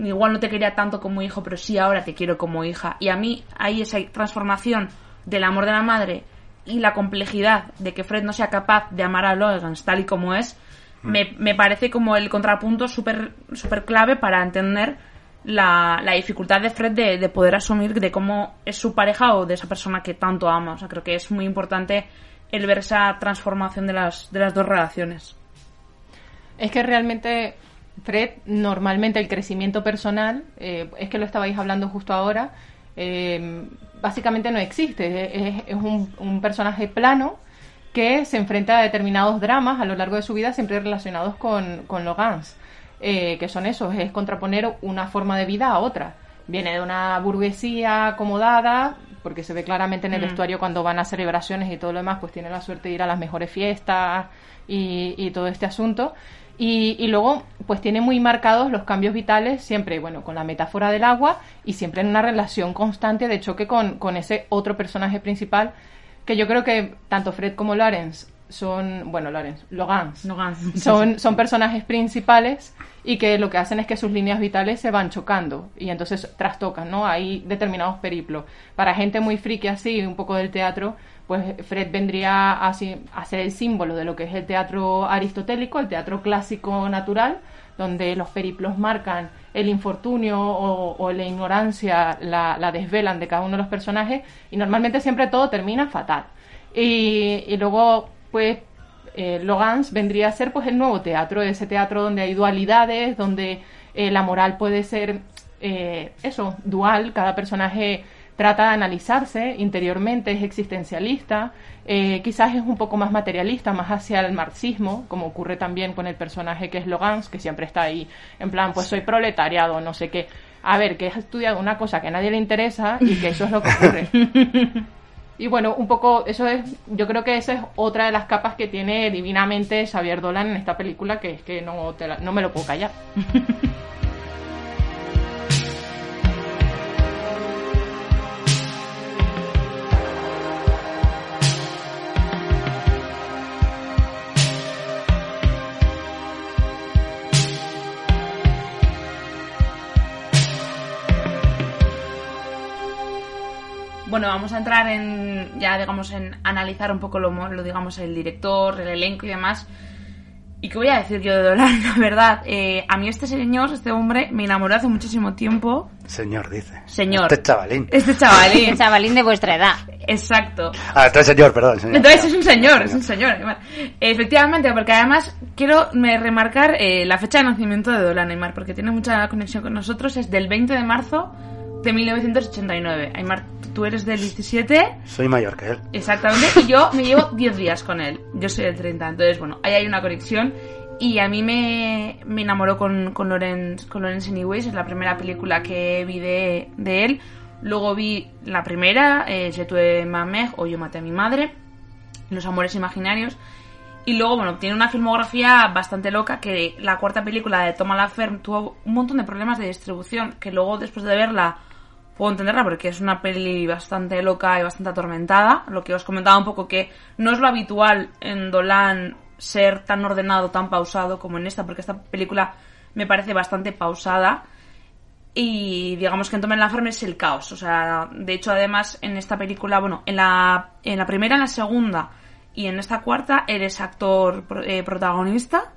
igual no te quería tanto como hijo, pero sí ahora te quiero como hija. Y a mí hay esa transformación del amor de la madre y la complejidad de que Fred no sea capaz de amar a Logan tal y como es, me, me parece como el contrapunto súper súper clave para entender la, la dificultad de Fred de, de poder asumir de cómo es su pareja o de esa persona que tanto ama. O sea, creo que es muy importante el ver esa transformación de las, de las dos relaciones. Es que realmente, Fred, normalmente el crecimiento personal, eh, es que lo estabais hablando justo ahora, eh, básicamente no existe. Es, es un, un personaje plano que se enfrenta a determinados dramas a lo largo de su vida, siempre relacionados con, con Logans, eh, que son esos, es contraponer una forma de vida a otra. Viene de una burguesía acomodada, porque se ve claramente en el Mm. vestuario cuando van a celebraciones y todo lo demás, pues tiene la suerte de ir a las mejores fiestas y, y todo este asunto. Y, y luego, pues tiene muy marcados los cambios vitales, siempre, bueno, con la metáfora del agua y siempre en una relación constante de choque con, con ese otro personaje principal, que yo creo que tanto Fred como Lawrence son, bueno, Lawrence, Logans, [LAUGHS] son, son personajes principales y que lo que hacen es que sus líneas vitales se van chocando y entonces trastocan, ¿no? Hay determinados periplos. Para gente muy friki así, un poco del teatro, pues Fred vendría a ser el símbolo de lo que es el teatro aristotélico, el teatro clásico natural, donde los periplos marcan el infortunio o, la ignorancia, la, la desvelan de cada uno de los personajes y normalmente siempre todo termina fatal. Y, y luego, pues, eh, Logans vendría a ser pues el nuevo teatro, ese teatro donde hay dualidades, donde eh, la moral puede ser eh, eso, dual, cada personaje trata de analizarse interiormente, es existencialista, eh, quizás es un poco más materialista, más hacia el marxismo, como ocurre también con el personaje que es Logans, que siempre está ahí en plan, pues soy proletariado, no sé qué. A ver, que has estudiado una cosa que a nadie le interesa y que eso es lo que ocurre. [LAUGHS] Y bueno, un poco, eso es, yo creo que esa es otra de las capas que tiene divinamente Xavier Dolan en esta película, que es que no, te la- no me lo puedo callar. [LAUGHS] Bueno, vamos a entrar en ya digamos en analizar un poco lo, lo digamos el director, el elenco y demás. ¿Y qué voy a decir yo de Dolan? [LAUGHS] La verdad, eh, a mí este señor, este hombre, me enamoró hace muchísimo tiempo. Señor, dice. Señor. Este chavalín. Este chavalín. El [LAUGHS] chavalín de vuestra edad. Exacto. Ah, este señor, perdón. señor. Entonces es un señor, es un señor. Neymar. Efectivamente, porque además quiero me remarcar eh, la fecha de nacimiento de Dolan Neymar, porque tiene mucha conexión con nosotros. Es del 20 de marzo de 1989. Aymar, tú eres del 17, Soy mayor que él. exactamente, y yo me llevo 10 días con él. Yo soy del 30, entonces bueno, ahí hay una conexión. Y a mí me, me enamoró con, con, Lawrence, con Lawrence Anyways, es la primera película que vi de, de él. Luego vi la primera, eh, Je mère, o Yo maté a mi madre, Los amores imaginarios. Y luego, bueno, tiene una filmografía bastante loca que la cuarta película de Thomas Laferme tuvo un montón de problemas de distribución que luego después de verla puedo entenderla porque es una peli bastante loca y bastante atormentada. Lo que os comentaba un poco que no es lo habitual en Dolan ser tan ordenado, tan pausado como en esta, porque esta película me parece bastante pausada. Y digamos que en Thomas Laferme es el caos. O sea, de hecho, además, en esta película, bueno, en la, en la primera, en la segunda y en esta cuarta eres actor eh, protagonista,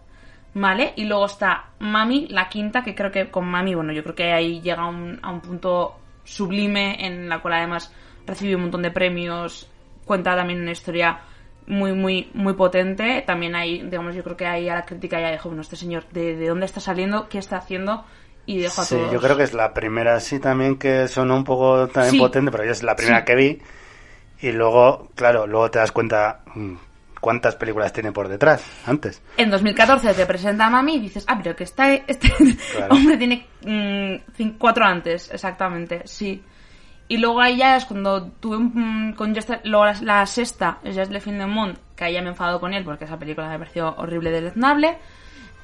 ¿vale? Y luego está Mami, la quinta, que creo que con Mami, bueno, yo creo que ahí llega un, a un punto sublime en la cual además recibe un montón de premios, cuenta también una historia muy, muy, muy potente. También hay, digamos, yo creo que ahí a la crítica ya dijo, bueno, este señor, ¿de, de dónde está saliendo? ¿Qué está haciendo? Y dejo a Sí, todos. yo creo que es la primera, sí, también que sonó un poco también Sí. potente, pero yo es la primera Sí. que vi. Y luego, claro, luego te das cuenta mm, cuántas películas tiene por detrás antes. En 2014 te presenta a Mami y dices, ah, pero que está, [LAUGHS] este Claro. hombre tiene mm, cin- cuatro antes, exactamente, sí. Y luego ahí ya es cuando tuve un, mm, con Just, luego la, la sexta, Just Le Fin de Monde, que ahí ya me he enfadado con él porque esa película me pareció horrible, deleznable.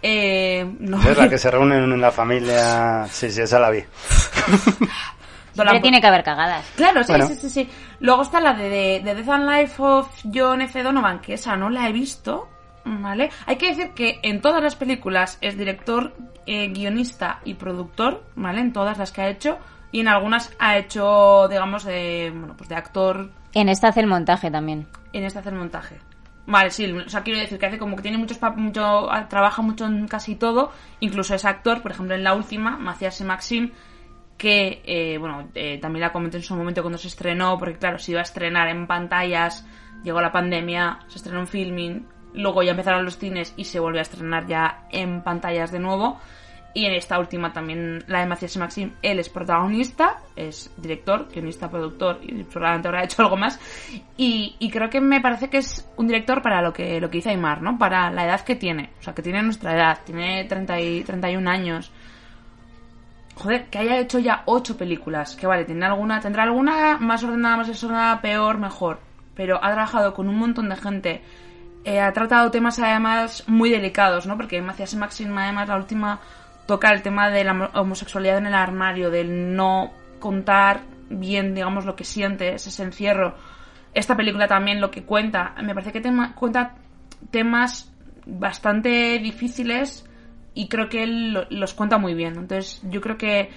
Eh, no, Es la que [LAUGHS] se reúnen en la familia. Sí, sí, esa la vi. [LAUGHS] Siempre tiene que haber cagadas. Claro, sí, Bueno. sí, sí, sí. Luego está la de, de, de Death and Life of John F. Donovan, que esa no la he visto, ¿vale? Hay que decir que en todas las películas es director, eh, guionista y productor, ¿vale? En todas las que ha hecho. Y en algunas ha hecho, digamos, de, bueno, pues de actor En esta hace el montaje también. en este hacer montaje. Vale, sí, o sea, quiero decir que hace como que tiene muchos mucho, trabaja mucho en casi todo, incluso es actor, por ejemplo, en la última, Macias y Maxim, que, eh, bueno, eh, también la comenté en su momento cuando se estrenó, porque claro, se iba a estrenar en pantallas, llegó la pandemia, se estrenó en filming, luego ya empezaron los cines y se volvió a estrenar ya en pantallas de nuevo. Y en esta última también, la de Matías Maxim, él es protagonista, es director, guionista, productor y probablemente habrá [LAUGHS] hecho algo más. Y, y, creo que me parece que es un director para lo que, lo que dice Aymar, ¿no? Para la edad que tiene, o sea, que tiene nuestra edad, tiene 30 y, 31 años. Joder, que haya hecho ya ocho películas, que vale, tiene alguna, tendrá alguna más ordenada, más desordenada, peor, mejor. Pero ha trabajado con un montón de gente, eh, ha tratado temas además muy delicados, ¿no? Porque Matías Maxim, además, la última toca el tema de la homosexualidad en el armario, del no contar bien, digamos, lo que sientes, ese encierro. Esta película también lo que cuenta, me parece que cuenta temas bastante difíciles y creo que él los cuenta muy bien. Entonces, yo creo que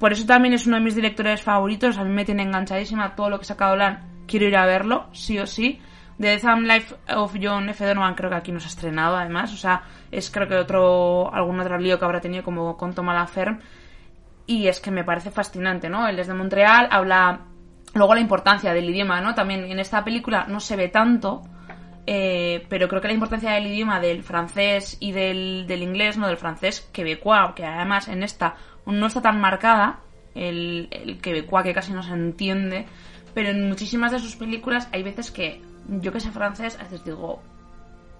por eso también es uno de mis directores favoritos. A mí me tiene enganchadísima todo lo que ha sacado Lan. Quiero ir a verlo, sí o sí. The Thumb Life of John F. Donovan creo que aquí nos ha estrenado además, o sea, es creo que otro algún otro lío que habrá tenido como con Thomas Laferme y es que me parece fascinante, ¿no? Él es de Montreal, habla luego la importancia del idioma, ¿no? También en esta película no se ve tanto, eh, pero creo que la importancia del idioma del francés y del, del inglés, ¿no? Del francés quebecois, que además en esta no está tan marcada, el, el quebecois que casi no se entiende, pero en muchísimas de sus películas hay veces que yo que sé francés, a veces digo,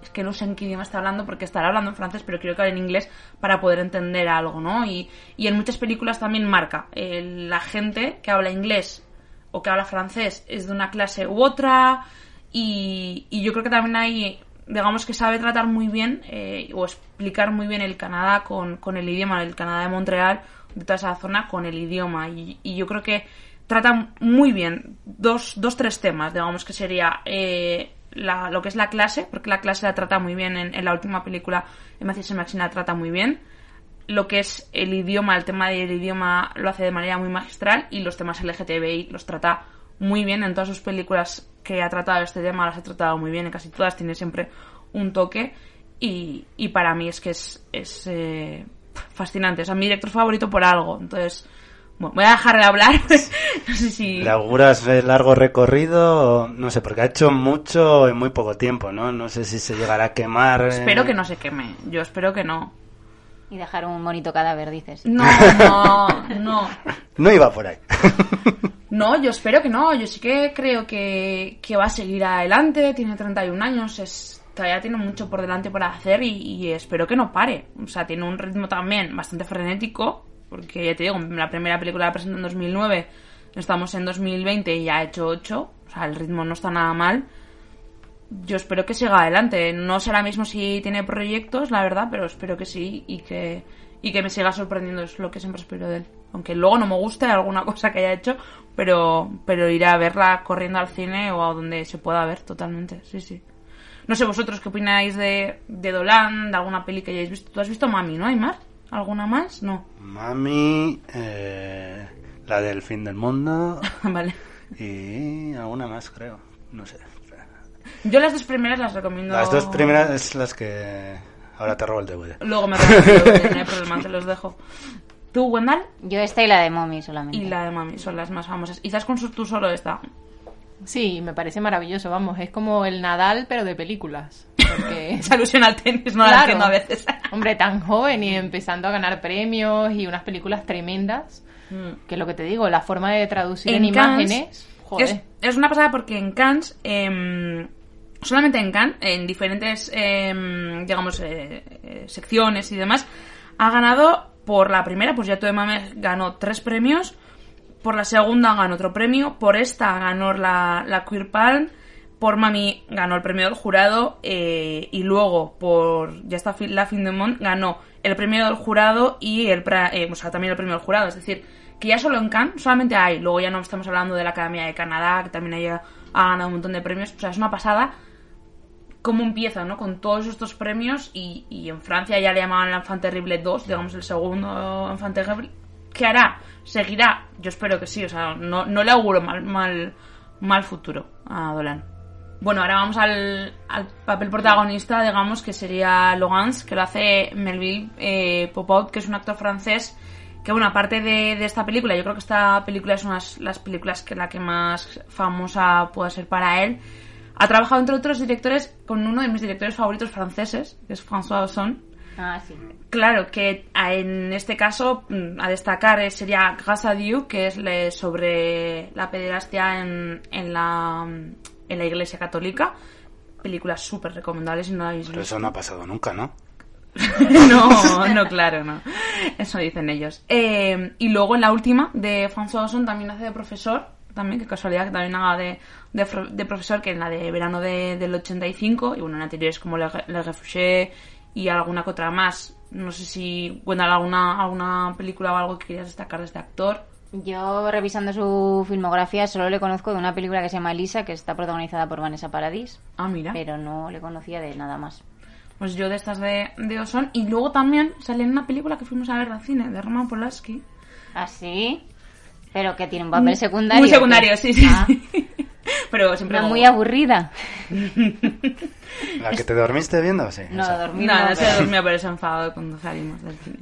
es que no sé en qué idioma está hablando porque estará hablando en francés, pero quiero que hable en inglés para poder entender algo, ¿no? Y, y en muchas películas también marca eh, la gente que habla inglés o que habla francés es de una clase u otra y, y yo creo que también hay, digamos que sabe tratar muy bien eh, o explicar muy bien el Canadá con, con el idioma, el Canadá de Montreal, de toda esa zona con el idioma y, y yo creo que trata muy bien dos, dos tres temas, digamos que sería eh, la, lo que es la clase, porque la clase la trata muy bien en, en la última película, Matías Maxine la trata muy bien. Lo que es el idioma, el tema del idioma lo hace de manera muy magistral y los temas LGTBI los trata muy bien en todas sus películas que ha tratado este tema, las ha tratado muy bien, en casi todas tiene siempre un toque y, y para mí es que es, es eh, fascinante, es mi director favorito por algo, entonces bueno, voy a dejar de hablar. [LAUGHS] no sé si. ¿Le auguras el largo recorrido? No sé, porque ha hecho mucho en muy poco tiempo, ¿no? No sé si se llegará a quemar. eh. Espero que no se queme. Yo espero que no. Y dejar un bonito cadáver, dices. No, no, no. [LAUGHS] No iba por ahí. [LAUGHS] No, yo espero que no. Yo sí que creo que, que va a seguir adelante. Tiene 31 años. Es, todavía tiene mucho por delante por hacer y, y espero que no pare. O sea, tiene un ritmo también bastante frenético porque ya te digo, la primera película la presentó en 2009, estamos en 2020 y ya ha hecho 8, o sea, el ritmo no está nada mal. Yo espero que siga adelante. No sé ahora mismo si tiene proyectos, la verdad, pero espero que sí y que, y que me siga sorprendiendo, es lo que siempre espero de él. Aunque luego no me guste alguna [LAUGHS] cosa que haya hecho, pero, pero iré a verla corriendo al cine o a donde se pueda ver totalmente, sí, sí. No sé vosotros qué opináis de, de Dolan, de alguna peli que hayáis visto. ¿Tú has visto Mami, no, Aymar? ¿Alguna más? No. Mami, eh, la del fin del mundo [LAUGHS] vale. y alguna más, creo. No sé. Yo las dos primeras las recomiendo. Las dos primeras es las que ahora te robo el DVD. Luego me recomiendo el DVD, no hay [LAUGHS] problema, te los dejo. ¿Tú, Wendell? Yo esta y la de Mommy solamente. Y la de Mami son las más famosas. Quizás con tú solo esta. Sí, me parece maravilloso, vamos, es como el Nadal, pero de películas. Porque, [LAUGHS] Esa alusión al tenis no la Claro. entiendo a veces. hombre, tan joven y empezando a ganar premios y unas películas tremendas, que es lo que te digo, la forma de traducir en, En Cannes imágenes, joder. Es, es una pasada porque en Cannes, em, solamente en Cannes, en diferentes, em, digamos, eh, eh, secciones y demás, ha ganado por la primera, pues ya tu de Mame ganó tres premios, por la segunda ganó otro premio, por esta ganó la, la Queer Palm, por Mami ganó el premio del jurado eh, y luego por ya está la fin de Mont ganó el premio del jurado y el eh, o sea, también el premio del jurado, es decir, que ya solo en Cannes solamente hay, luego ya no estamos hablando de la Academia de Canadá que también haya, ha ganado un montón de premios, o sea, es una pasada cómo empieza, ¿no? Con todos estos premios y, y en Francia ya le llamaban la Enfant Terrible 2, digamos el segundo Enfant Terrible. ¿Qué hará? ¿Seguirá? Yo espero que sí, o sea, no, no le auguro mal, mal, mal futuro a Dolan. Bueno, ahora vamos al, al papel protagonista, digamos, que sería Logans, que lo hace Melville eh, Popout, que es un actor francés Que bueno, aparte de, de esta película, yo creo que esta película es una de las películas que la que más famosa puede ser para él. Ha trabajado entre otros directores con uno de mis directores favoritos franceses, que es François Ozon. Ah, sí. Claro, que a- en este caso mm, a destacar eh, sería Grâce à Dieu, que es sobre la pederastia en, en, la, en la Iglesia Católica. Película súper recomendable si no la habéis Pero visto. eso no ha pasado nunca, ¿no? [LAUGHS] no, no, claro, no. Eso dicen ellos. Eh, y luego en la última, de François Ozon, también hace de profesor. También, qué casualidad que también haga de, de, de profesor, que en la de verano de- del 85. Y bueno, en anteriores como Le, Le Refugié y alguna que otra más. No sé si cuenta alguna, alguna película o algo que querías destacar de este actor. Yo, revisando su filmografía, solo le conozco de una película que se llama Lisa, que está protagonizada por Vanessa Paradis, Ah, mira. pero no le conocía de nada más. Pues yo de estas de, de Ozon. Y luego también sale en una película que fuimos a ver al cine, de Roman Polanski. ¿Ah, sí? Pero que tiene un papel secundario. Muy secundario, ¿qué? sí, sí. Ah, [LAUGHS] sí. Pero siempre una como- muy aburrida. ¿La que te dormiste viendo? Sí. No, esa. dormir Nada, no, se durmió, pero se ha enfadado cuando salimos del cine.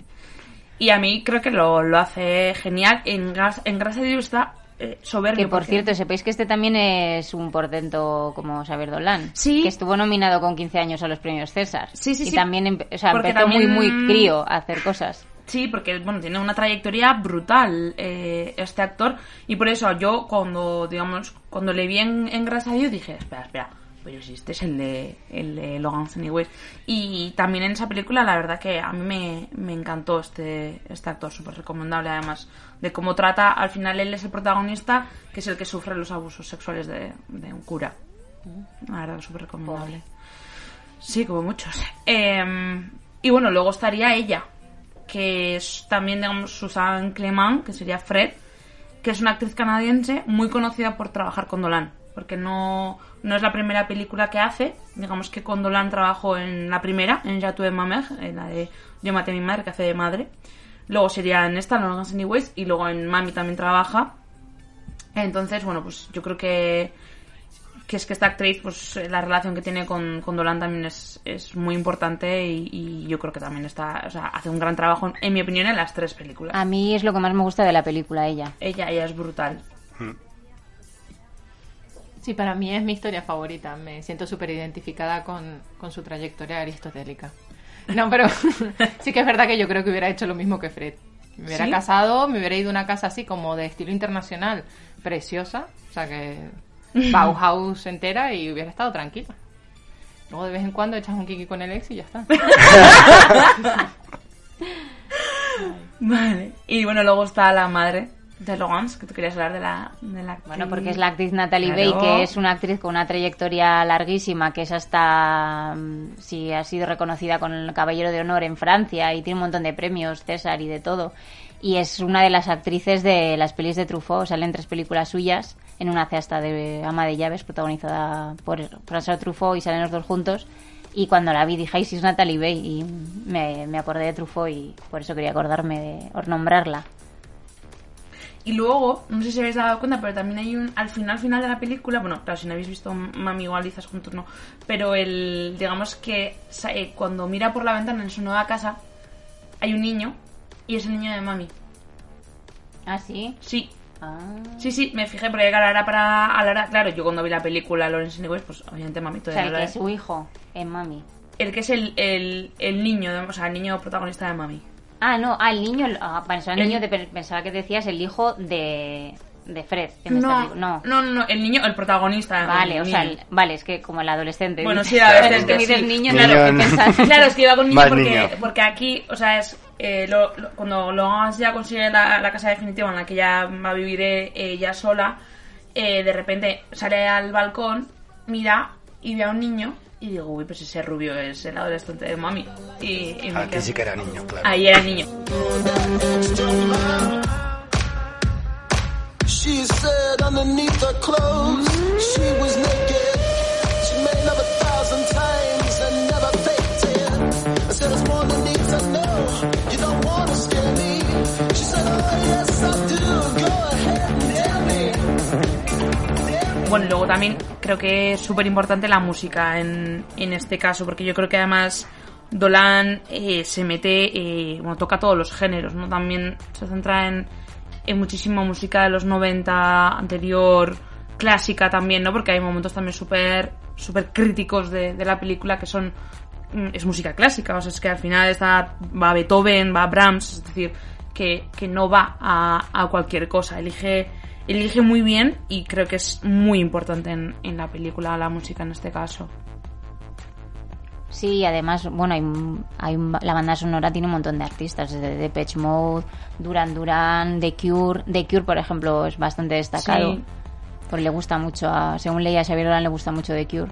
Y a mí creo que lo, lo hace genial. En, Gas- en Gracia de Dios está eh, soberbio. Que por porque- cierto, sepáis que este también es un portento como Xavier Dolan. Sí. Que estuvo nominado con 15 años a los premios César. Sí, sí, y sí. también o sea, empezó también- muy, muy crío a hacer cosas. Sí, porque bueno, tiene una trayectoria brutal eh, este actor. Y por eso yo cuando, digamos, cuando le vi en, en Dios dije, espera, espera. Pero si este es el de, el de Logan Anyways. Y también en esa película, la verdad que a mí me, me encantó este, este actor, súper recomendable además, de cómo trata, al final él es el protagonista, que es el que sufre los abusos sexuales de, de un cura. La verdad, súper recomendable. Sí, como muchos. Eh, y bueno, luego estaría ella, que es también, digamos, Susan Clement, que sería Fred, que es una actriz canadiense muy conocida por trabajar con Dolan, porque no, no es la primera película que hace, digamos que con Dolan trabajó en la primera, en Ya tuve ma mère, en la de Yo maté a mi madre, que hace de madre, luego sería en esta, Hagas Anyways, y luego en Mami también trabaja, entonces, bueno, pues yo creo que que es que esta actriz, pues eh, la relación que tiene con, con Dolan también es, es muy importante y, y yo creo que también está, o sea, hace un gran trabajo, en mi opinión, en las tres películas. A mí es lo que más me gusta de la película, ella. Ella, ella es brutal. Sí, para mí es mi historia favorita. Me siento súper identificada con, con su trayectoria aristotélica. No, pero [LAUGHS] sí que es verdad que yo creo que hubiera hecho lo mismo que Fred. Me hubiera ¿Sí? casado, me hubiera ido a una casa así como de estilo internacional, preciosa, o sea que [LAUGHS] Bauhaus entera y hubiera estado tranquila. Luego de vez en cuando echas un kiki con el ex y ya está. [LAUGHS] [LAUGHS] Vale. Y bueno, luego está la madre de Logans, que tú querías hablar de la, de la Bueno, porque es la actriz Natalie Claro. Bay, que es una actriz con una trayectoria larguísima, que es hasta, mm, sí, ha sido reconocida con el Caballero de Honor en Francia y tiene un montón de premios, César y de todo. Y es una de las actrices de las pelis de Truffaut, salen tres películas suyas, en una hace hasta de Ama de Llaves, protagonizada por François Truffaut y salen los dos juntos. Y cuando la vi dije, ay, sí es Natalie Bay, y me, me acordé de Truffaut y por eso quería acordarme de o nombrarla. Y luego, no sé si habéis dado cuenta, pero también hay un. Al final, final de la película, bueno, claro, si no habéis visto Mami o Alizas juntos, no. Pero el. Digamos que eh, cuando mira por la ventana en su nueva casa, hay un niño y es el niño de Mami. ¿Ah, sí? Sí, Ah. sí, sí, me fijé porque claro, era para. a la hora- claro, yo cuando vi la película Lawrence Anyways, pues obviamente Mami O todavía sea, no que es su hijo, es mami. El que es el, el, el niño, de- o sea, el niño protagonista de Mami. Ah, no, ah, el niño, ah, pensaba, el El- niño de- pensaba que decías el hijo de, de Fred. No, no. no, no, no, el niño, el protagonista de Mami. Vale, o el sea, el- vale, es que como el adolescente. Bueno, [LAUGHS] sí, adolescente, Es que dices sí. niño, Niño claro, ¿qué pensás? Claro, es que iba con niño porque, niño. porque aquí, o sea, es eh, lo- lo- cuando Logan ya consigue la, la casa definitiva en la que ya va a vivir eh, ella sola, eh, de repente sale al balcón, mira y ve a un niño y digo, uy, pues ese rubio es el adolescente de mami. Y, y Aquí quedo- sí que era niño, claro. Ahí era el niño. Bueno, luego también creo que es súper importante la música en, en este caso, porque yo creo que además Dolan eh, se mete, eh, bueno, toca todos los géneros, ¿no? También se centra en, en muchísima música de los 90, anterior, clásica también, ¿no? Porque hay momentos también súper súper críticos de, de la película que son mm, es música clásica, o sea, es que al final está va Beethoven, va Brahms, es decir, que, que no va a, a cualquier cosa, elige elige muy bien y creo que es muy importante en, en la película la música en este caso. Sí, además, bueno, hay, hay la banda sonora tiene un montón de artistas, desde Depeche Mode, Duran Duran, The Cure. The Cure, por ejemplo, es bastante destacado. Sí. Porque le gusta mucho, a, según leía Xavier Dolan, le gusta mucho The Cure.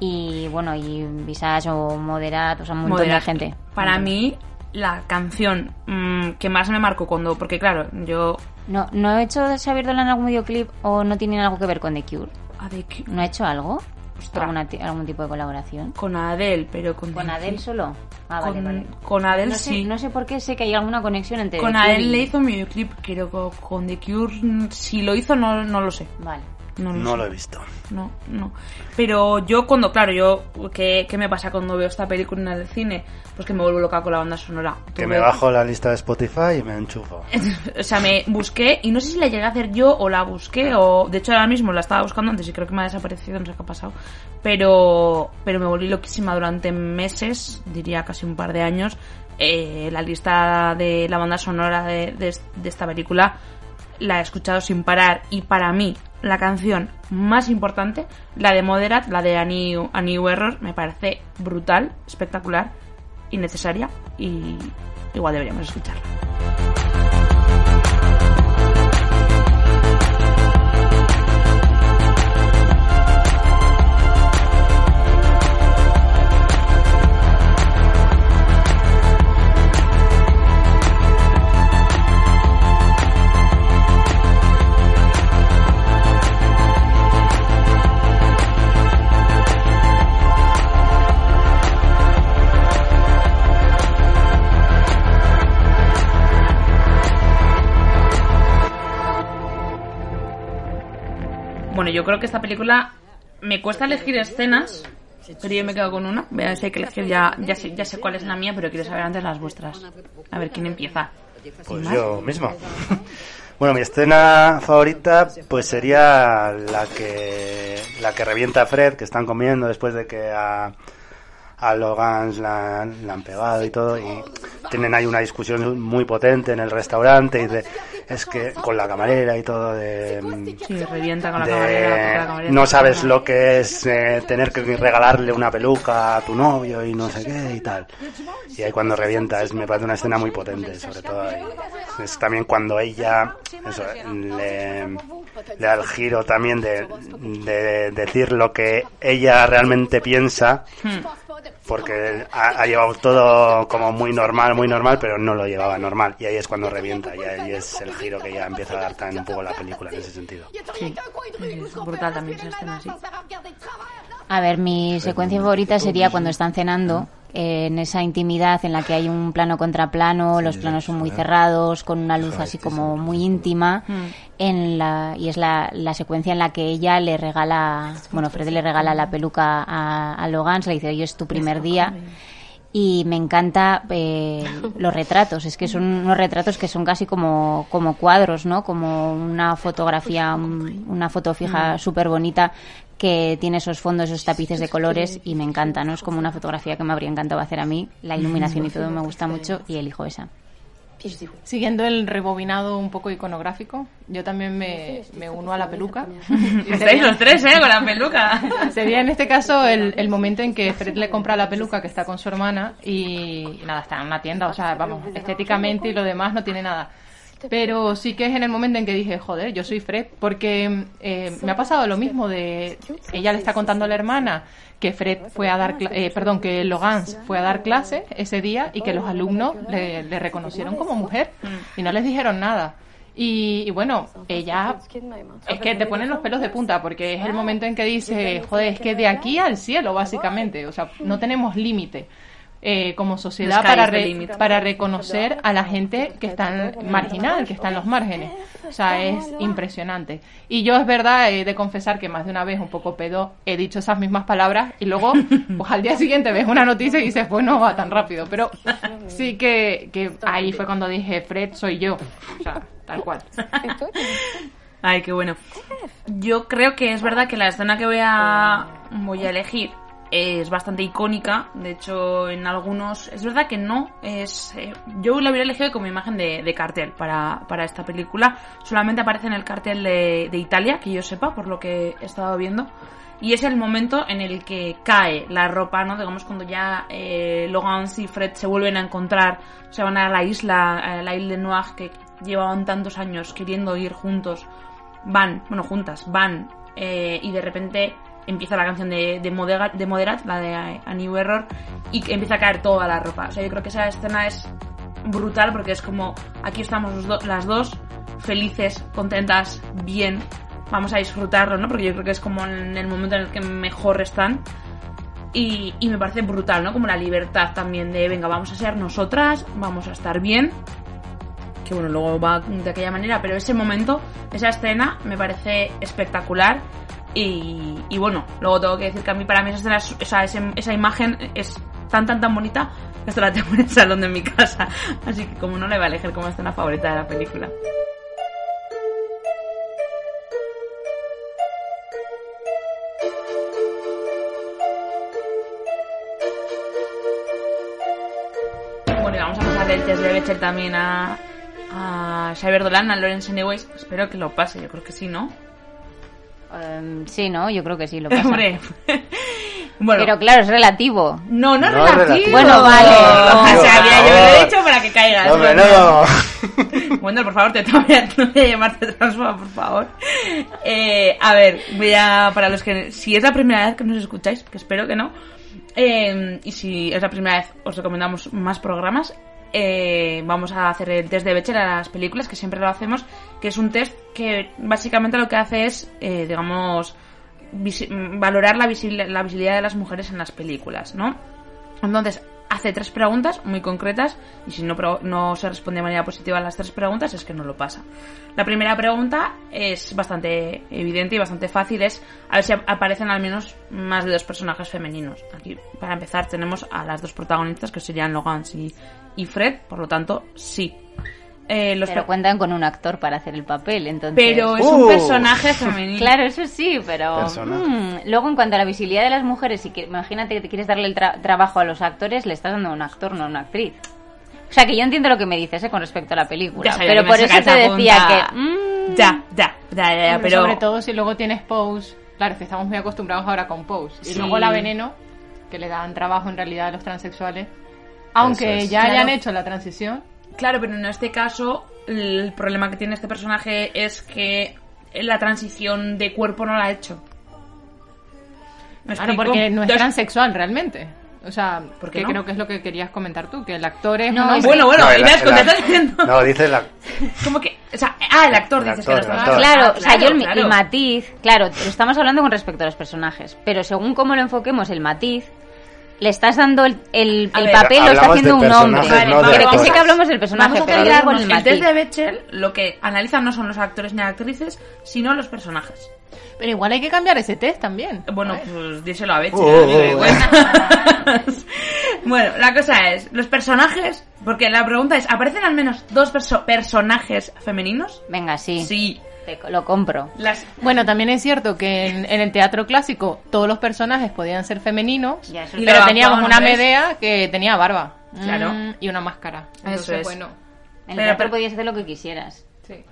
Y bueno, y Visage o Moderat, o sea, un montón Moderat. de gente. Para mí, la canción mm, que más me marcó cuando. Porque, claro, yo. ¿No, ¿No ha hecho Xavier Dolan algún videoclip o no tienen algo que ver con The Cure? A The Cure. ¿No ha hecho algo? Ostras. ¿Alguna ti- ¿Algún tipo de colaboración? Con Adele, pero con. ¿Con Adele solo? Ah, con, vale, vale. con Adele no sé, sí. No sé por qué sé que hay alguna conexión entre Con The Cure Adele y- le hizo un videoclip, creo que con The Cure. mm, Si lo hizo, no, no lo sé. Vale. No lo No sé. lo he visto. No, no. Pero yo cuando, claro, yo, ¿qué, qué me pasa cuando veo esta película en el cine? Pues que me vuelvo loca con la banda sonora. Que me bajo la lista de Spotify y me enchufo. [LAUGHS] o sea, me busqué y no sé si la llegué a hacer yo o la busqué o de hecho ahora mismo la estaba buscando antes y creo que me ha desaparecido, no sé qué ha pasado. Pero pero me volví loquísima durante meses, diría casi un par de años, eh, la lista de la banda sonora de, de- de esta película la he escuchado sin parar y para mí la canción más importante, la de Moderat, la de A New, Error, me parece brutal, espectacular y necesaria y igual deberíamos escucharla. Yo creo que esta película me cuesta elegir escenas, pero yo me quedo con una. Si hay que elegir, ya, ya, sé, ya sé cuál es la mía, pero quiero saber antes las vuestras. A ver quién empieza. Pues yo mismo. [LAUGHS] Bueno, mi escena favorita pues sería la que la que revienta a Fred, que están comiendo después de que a, a Logan la, la han pegado y todo, y tienen ahí una discusión muy potente en el restaurante y de, es que con la camarera y todo de... Sí, revienta con la de camarera. porque la camarera no sabes lo que es eh, tener que regalarle una peluca a tu novio y no sé qué y tal. Y ahí cuando revienta es me parece una escena muy potente, sobre todo ahí. Es también cuando ella eso, le, le da el giro también de, de decir lo que ella realmente piensa Hmm. Porque ha, ha llevado todo como muy normal, muy normal, pero no lo llevaba normal. Y ahí es cuando revienta, y ahí es el giro que ya empieza a dar también un poco la película en ese sentido. Sí, es brutal también esa escena, sí. A ver, mi secuencia favorita sería cuando están cenando, eh, en esa intimidad en la que hay un plano contra plano, los planos son muy cerrados, con una luz así como muy íntima, en la, y es la, la secuencia en la que ella le regala, bueno, Fred le regala la peluca a, a Logan, se le dice, hoy es tu primer día. Y me encanta eh, los retratos, es que son unos retratos que son casi como, como cuadros, ¿no? Como una fotografía, un- una foto fija súper bonita que tiene esos fondos, esos tapices de colores y me encanta, ¿no? Es como una fotografía que me habría encantado hacer a mí. La iluminación y todo me gusta mucho y elijo esa. Siguiendo el rebobinado un poco iconográfico, yo también me, me uno a la peluca. [LAUGHS] Estáis los tres, ¿eh? Con la peluca. Sería en este caso el, el momento en que Fred le compra la peluca que está con su hermana y, y nada, está en una tienda, o sea, vamos, estéticamente y lo demás no tiene nada. Pero sí que es en el momento en que dije, joder, yo soy Fred, porque eh, me ha pasado lo mismo de... Ella le está contando a la hermana que Fred fue a dar, eh, perdón, que Logan fue a dar clase ese día y que los alumnos le, le reconocieron como mujer y no les dijeron nada. Y, y bueno, ella es que te ponen los pelos de punta porque es el momento en que dice, joder, es que de aquí al cielo, básicamente, o sea, no tenemos límite. Eh, como sociedad para, re- reconocer a la gente que está marginal, que está en los márgenes. O sea, es impresionante. Y yo es verdad, he de confesar que más de una vez, un poco pedo, he dicho esas mismas palabras y luego, [LAUGHS] pues al día siguiente ves una noticia y dices, pues no va tan rápido. Pero sí que, que ahí fue cuando dije, Fred, soy yo. O sea, tal cual. Ay, qué bueno. Yo creo que es verdad que la escena que voy a, voy a elegir es bastante icónica. De hecho, en algunos. Es verdad que no es. eh, yo la hubiera elegido como imagen de, cartel para, para esta película. Solamente aparece en el cartel de, de Italia, que yo sepa, por lo que he estado viendo. Y es el momento en el que cae la ropa, ¿no? Digamos, cuando ya eh, Logan y Fred se vuelven a encontrar, se van a la isla, a la isla de Noir, que llevaban tantos años queriendo ir juntos, van, bueno, juntas, van, eh, y de repente empieza la canción de, de, Modega- de Moderat, la de A New Error, y empieza a caer toda la ropa. O sea, yo creo que esa escena es brutal porque es como, aquí estamos las dos, felices, contentas, bien, vamos a disfrutarlo, ¿no? Porque yo creo que es como en el momento en el que mejor están. Y, y me parece brutal, ¿no? Como la libertad también de, venga, vamos a ser nosotras, vamos a estar bien. Que bueno, luego va de aquella manera, pero ese momento, esa escena, me parece espectacular. Y, bueno, luego tengo que decir que a mí, para mí, esa, escena es- o sea, esa imagen es tan, tan, tan bonita que hasta la tengo en el salón de mi casa. [LAUGHS] Así que, como no, la iba a elegir como escena favorita de la película. Bueno, y vamos a pasar del test de Bechdel también a, a Xavier Dolan, a Lawrence Anyways. Espero que lo pase, yo creo que sí, ¿no? Em, sí, ¿no? Yo creo que sí, lo [LAUGHS] pasa. Hombre. bueno, Pero claro, es relativo. no, no, es No es relativo. relativo. Bueno, vale. [LAUGHS] O sea, mira, yo me lo he dicho para que caigas. No, hombre, no. Bueno, [LAUGHS] por favor, te voy a, no voy a llamarte transfoba, por favor. Eh, a ver, voy a, para los que, si es la primera vez que nos escucháis, que espero que no, eh, y si es la primera vez os recomendamos más programas, eh, vamos a hacer el test de Bechdel a las películas, que siempre lo hacemos, que es un test que básicamente lo que hace es, eh, digamos, valorar la, visibil- la visibilidad de las mujeres en las películas, ¿no? Entonces, hace tres preguntas muy concretas y si no, se responde de manera positiva a las tres preguntas es que no lo pasa. La primera pregunta es bastante evidente y bastante fácil, es a ver si ap- aparecen al menos más de dos personajes femeninos. Aquí, para empezar, tenemos a las dos protagonistas que serían Logan y, y Fred, por lo tanto, sí. Eh, los Pero pe- cuentan con un actor para hacer el papel, entonces... pero es Uh. un personaje [LAUGHS] femenino. Claro, eso sí, pero mm, luego en cuanto a la visibilidad de las mujeres, si que, imagínate que te quieres darle el tra- trabajo a los actores, le estás dando a un actor, no a una actriz. O sea, que yo entiendo lo que me dices ¿eh? con respecto a la película, Ya pero por eso te decía punta. que... mm, Ya, ya, ya, ya, pero... Sobre todo si luego tienes Pose. Claro, es que estamos muy acostumbrados ahora con Pose. Y Sí. luego la Veneno, que le dan trabajo en realidad a los transexuales. Aunque es. ya Claro. hayan hecho la transición. Claro, pero en este caso el problema que tiene este personaje es que la transición de cuerpo no la ha hecho. ¿Me Claro, porque no es Entonces- transexual realmente. O sea, ¿Por porque no? creo que es lo que querías comentar tú, que el actor es No. Bueno, bueno, No, estás diciendo... No, dice la... ¿Cómo que? O sea, ah, el actor El dices actor, que no el está actor. Claro, Ah, o sea, yo el, claro. matiz, claro, lo estamos hablando con respecto a los personajes, pero según cómo lo enfoquemos, el matiz, le estás dando el, el, A el ver, papel, lo está haciendo un hombre. no pero que sé que hablamos del personaje, Vamos a pero centrarnos el el test de Bechdel, lo que analizan no son los actores ni actrices, sino los personajes. Pero igual hay que cambiar ese test también. Bueno, pues díselo a Bechdel. Oh, oh, oh. [LAUGHS] bueno, la cosa es, los personajes, porque la pregunta es, ¿aparecen al menos dos perso- personajes femeninos? Venga, sí, Sí. Te- lo compro. Las, Bueno, también es cierto que en, en el teatro clásico todos los personajes podían ser femeninos, Ya, pero teníamos una. Medea que tenía barba. Claro. Mm, y una máscara. Entonces, Eso es. bueno. En el Pero- teatro pero- podías hacer lo que quisieras. Sí.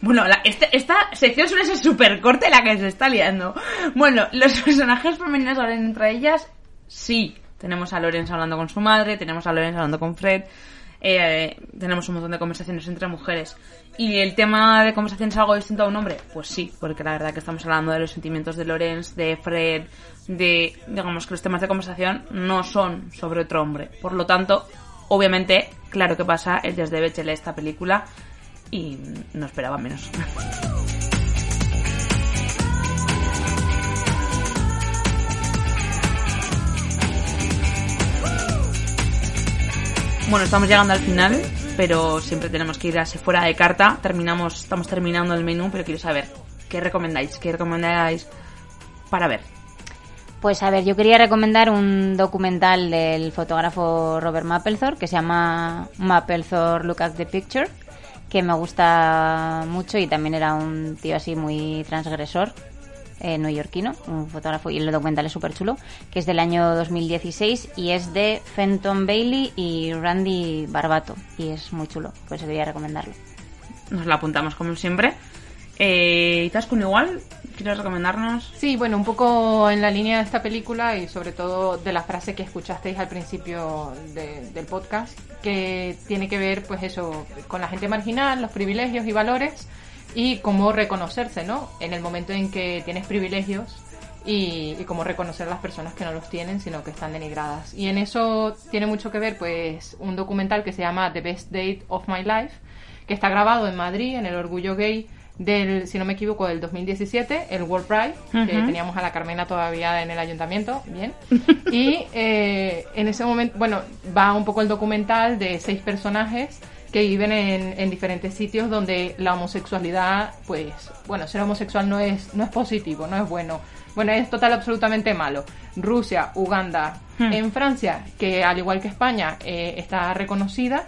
Bueno, la- este- esta sección suele ser súper corta la que se está liando. Bueno, los personajes femeninos hablan entre ellas, sí. Tenemos a Lorenz hablando con su madre, tenemos a Lorenz hablando con Fred, eh, tenemos un montón de conversaciones entre mujeres. ¿Y el tema de conversación es algo distinto a un hombre? Pues sí, porque la verdad que estamos hablando de los sentimientos de Lorenz, de Fred, de, digamos que los temas de conversación no son sobre otro hombre. Por lo tanto, obviamente, claro que pasa el desde Bechdel de esta película y no esperaba menos. Bueno, estamos llegando al final, pero siempre tenemos que ir así fuera de carta. Terminamos, estamos terminando el menú, pero quiero saber qué recomendáis, qué recomendáis para ver. Pues a ver, yo quería recomendar un documental del fotógrafo Robert Mapplethorpe que se llama Mapplethorpe Look at the Picture, que me gusta mucho y también era un tío así muy transgresor, eh, neoyorquino, un fotógrafo y el documental es súper chulo, que es del año 2016 y es de Fenton Bailey y Randy Barbato y es muy chulo, pues quería recomendarlo. Nos la apuntamos como siempre. Eh, Izaskun igual, ¿quieres recomendarnos? Sí, bueno, un poco en la línea de esta película y sobre todo de la frase que escuchasteis al principio de- del podcast, que tiene que ver, pues eso, con la gente marginal, los privilegios y valores y cómo reconocerse, ¿no? En el momento en que tienes privilegios y, y cómo reconocer a las personas que no los tienen, sino que están denigradas. Y en eso tiene mucho que ver, pues, un documental que se llama The Best Date of My Life, que está grabado en Madrid, en el Orgullo Gay del, si no me equivoco, del 2017, el World Pride, que teníamos a la Carmena todavía en el ayuntamiento, bien. [LAUGHS] Y eh, en ese momento, bueno, va un poco el documental de seis personajes que viven en, en diferentes sitios donde la homosexualidad, pues, bueno, ser homosexual no es, no es positivo, no es bueno. Bueno, es total absolutamente malo. Rusia, Uganda, Hmm. en Francia, que al igual que España eh, está reconocida,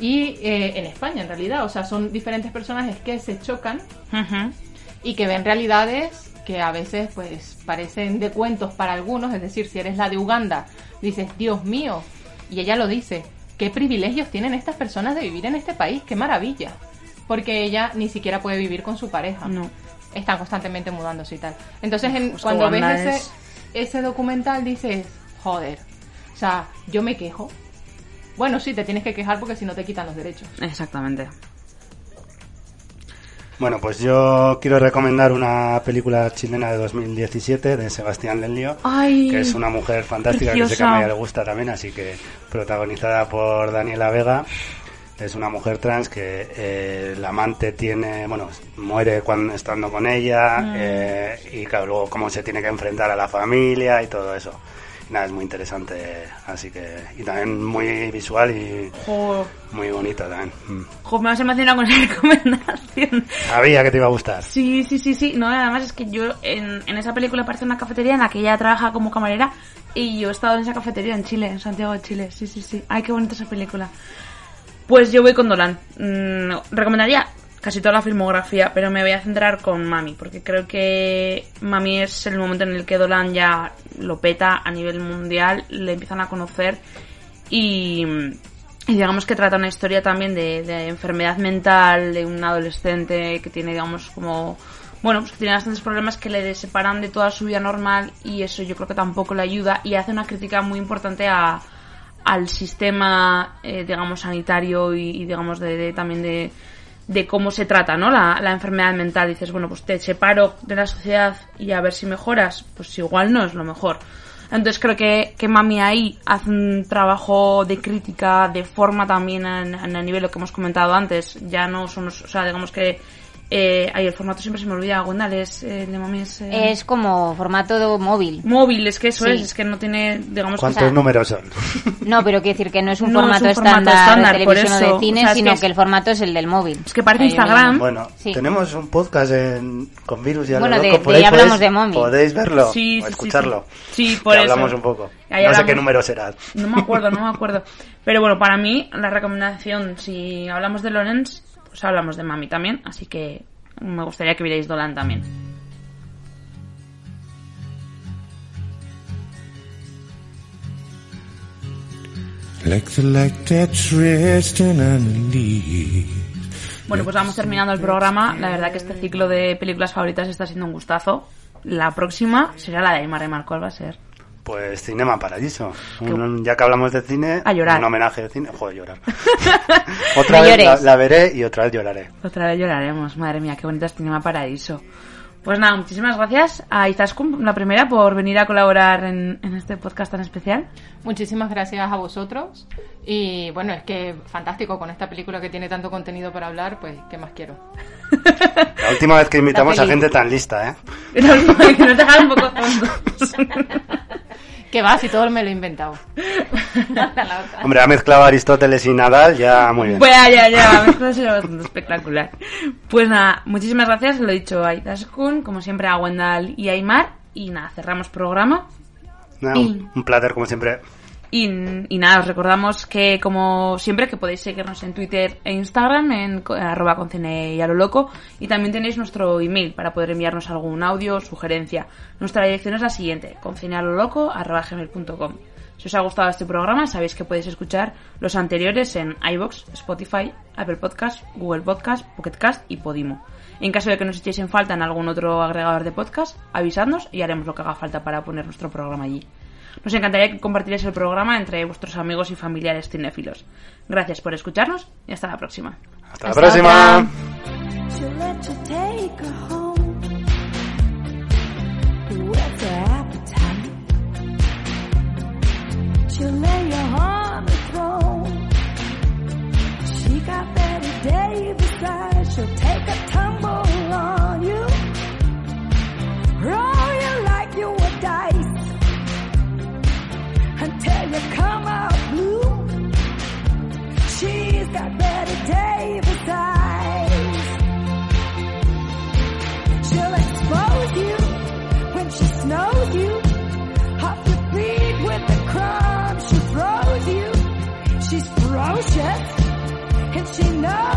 y eh, en España en realidad, o sea, son diferentes personajes que se chocan y que ven realidades que a veces pues parecen de cuentos para algunos, es decir, si eres la de Uganda, dices, Dios mío, y ella lo dice, qué privilegios tienen estas personas de vivir en este país, qué maravilla, porque ella ni siquiera puede vivir con su pareja, No. están constantemente mudándose y tal. Entonces en- cuando ves ese, es- ese documental dices, joder, o sea, yo me quejo. Bueno, sí, te tienes que quejar porque si no te quitan los derechos. Exactamente. Bueno, pues yo quiero recomendar una película chilena de 2017 de Sebastián Lelio, Ay, que es una mujer fantástica que sé que a. Maya le gusta también, así que protagonizada por Daniela Vega. Es una mujer trans que eh, el amante tiene, bueno, muere cuando estando con ella Mm. eh, y claro, luego cómo se tiene que enfrentar a la familia y todo eso. Nada, es muy interesante, así que y también muy visual y Jo, muy bonita también. Mm. jo, me has emocionado con esa [LAUGHS] recomendación. Sabía que te iba a gustar. Sí, sí, sí, sí. No, además es que yo en, en esa película aparece una cafetería en la que ella trabaja como camarera y yo he estado en esa cafetería en Chile, en Santiago de Chile. Sí, sí, sí. Ay, qué bonita esa película. Pues yo voy con Dolan. Mm, recomendaría casi toda la filmografía, pero me voy a centrar con Mami, porque creo que Mami es el momento en el que Dolan ya lo peta a nivel mundial, le empiezan a conocer y, y digamos que trata una historia también de, de enfermedad mental de un adolescente que tiene, digamos, como. Bueno, pues que tiene bastantes problemas que le separan de toda su vida normal y eso yo creo que tampoco le ayuda y hace una crítica muy importante a, al sistema, eh, digamos, sanitario y, y, digamos, de, de- también de, de cómo se trata, ¿no? La, la enfermedad mental. Dices, bueno, pues te separo de la sociedad y a ver si mejoras. Pues igual no es lo mejor. Entonces creo que, que Mami ahí hace un trabajo de crítica, de forma también en, el nivel lo que hemos comentado antes. Ya no somos, o sea, digamos que eh, ahí el formato siempre se me olvida, Gwendal, es, eh, de Mami es... eh, Es como formato de móvil. móvil, es que eso Sí. es, es que no tiene, digamos... ¿Cuántos o sea, números son? [LAUGHS] No, pero quiero decir que no es un No es formato, un formato estándar, estándar, de televisión o de cine, O sea, es sino que que, es- el formato es el del móvil. Es que parece. Instagram. Bueno, Sí. tenemos un podcast en- con Virus y Bueno, de- de ahí hablamos podéis- de Mommy. Podéis verlo Sí, o sí, escucharlo. sí, sí. Sí, Que por eso. hablamos un poco. Ahí no sé qué número será. No me acuerdo, no me acuerdo. Pero bueno, para mí, la recomendación, si hablamos de Lorenz, pues hablamos de Mami también. Así que me gustaría que vierais Dolan también. Bueno, pues vamos terminando el programa. La verdad que este ciclo de películas favoritas está siendo un gustazo. La próxima será la de Aymar. ¿Cuál va a ser? Pues Cinema Paradiso. Un- ya que hablamos de cine, A llorar. un homenaje de cine. Joder, llorar. [LAUGHS] otra vez la, veré y otra vez lloraré. Otra vez lloraremos. Madre mía, qué bonita es Cinema Paradiso. Pues nada, muchísimas gracias a Izaskun, la primera, por venir a colaborar en, en este podcast tan especial. Muchísimas gracias a vosotros. Y bueno, es que fantástico con esta película que tiene tanto contenido para hablar, pues, ¿qué más quiero? [LAUGHS] La última vez que invitamos a gente tan lista, ¿eh? [LAUGHS] que nos dejaron un poco tontos. [LAUGHS] Que va, si todo me lo he inventado. [LAUGHS] Hombre, ha mezclado Aristóteles y Nadal, ya muy bien. Pues ya, ya, ha sido bastante espectacular. Pues nada, muchísimas gracias, lo he dicho a Izaskun, como siempre a Wendell y a Aymar, y nada, cerramos programa. Nada, un, un placer, como siempre. Y, nada, os recordamos que como siempre que podéis seguirnos en Twitter e Instagram en arroba con y a lo loco y también tenéis nuestro email para poder enviarnos algún audio o sugerencia. Nuestra dirección es la siguiente, concinealoloco arroba gmail.com. Si os ha gustado este programa sabéis que podéis escuchar los anteriores en iBox, Spotify, Apple Podcast, Google Podcast, Pocket Cast y Podimo. En caso de que nos echéis en falta en algún otro agregador de podcast, avisadnos y haremos lo que haga falta para poner nuestro programa allí. Nos encantaría que compartierais el programa entre vuestros amigos y familiares cinéfilos. Gracias por escucharnos y hasta la próxima. Hasta la próxima. Davis eyes. She'll take a tumble on you. Roll you come blue. She's got Betty Davis eyes. She'll expose you when she snows you. Off your with the crumbs she throws you. She's ferocious and she knows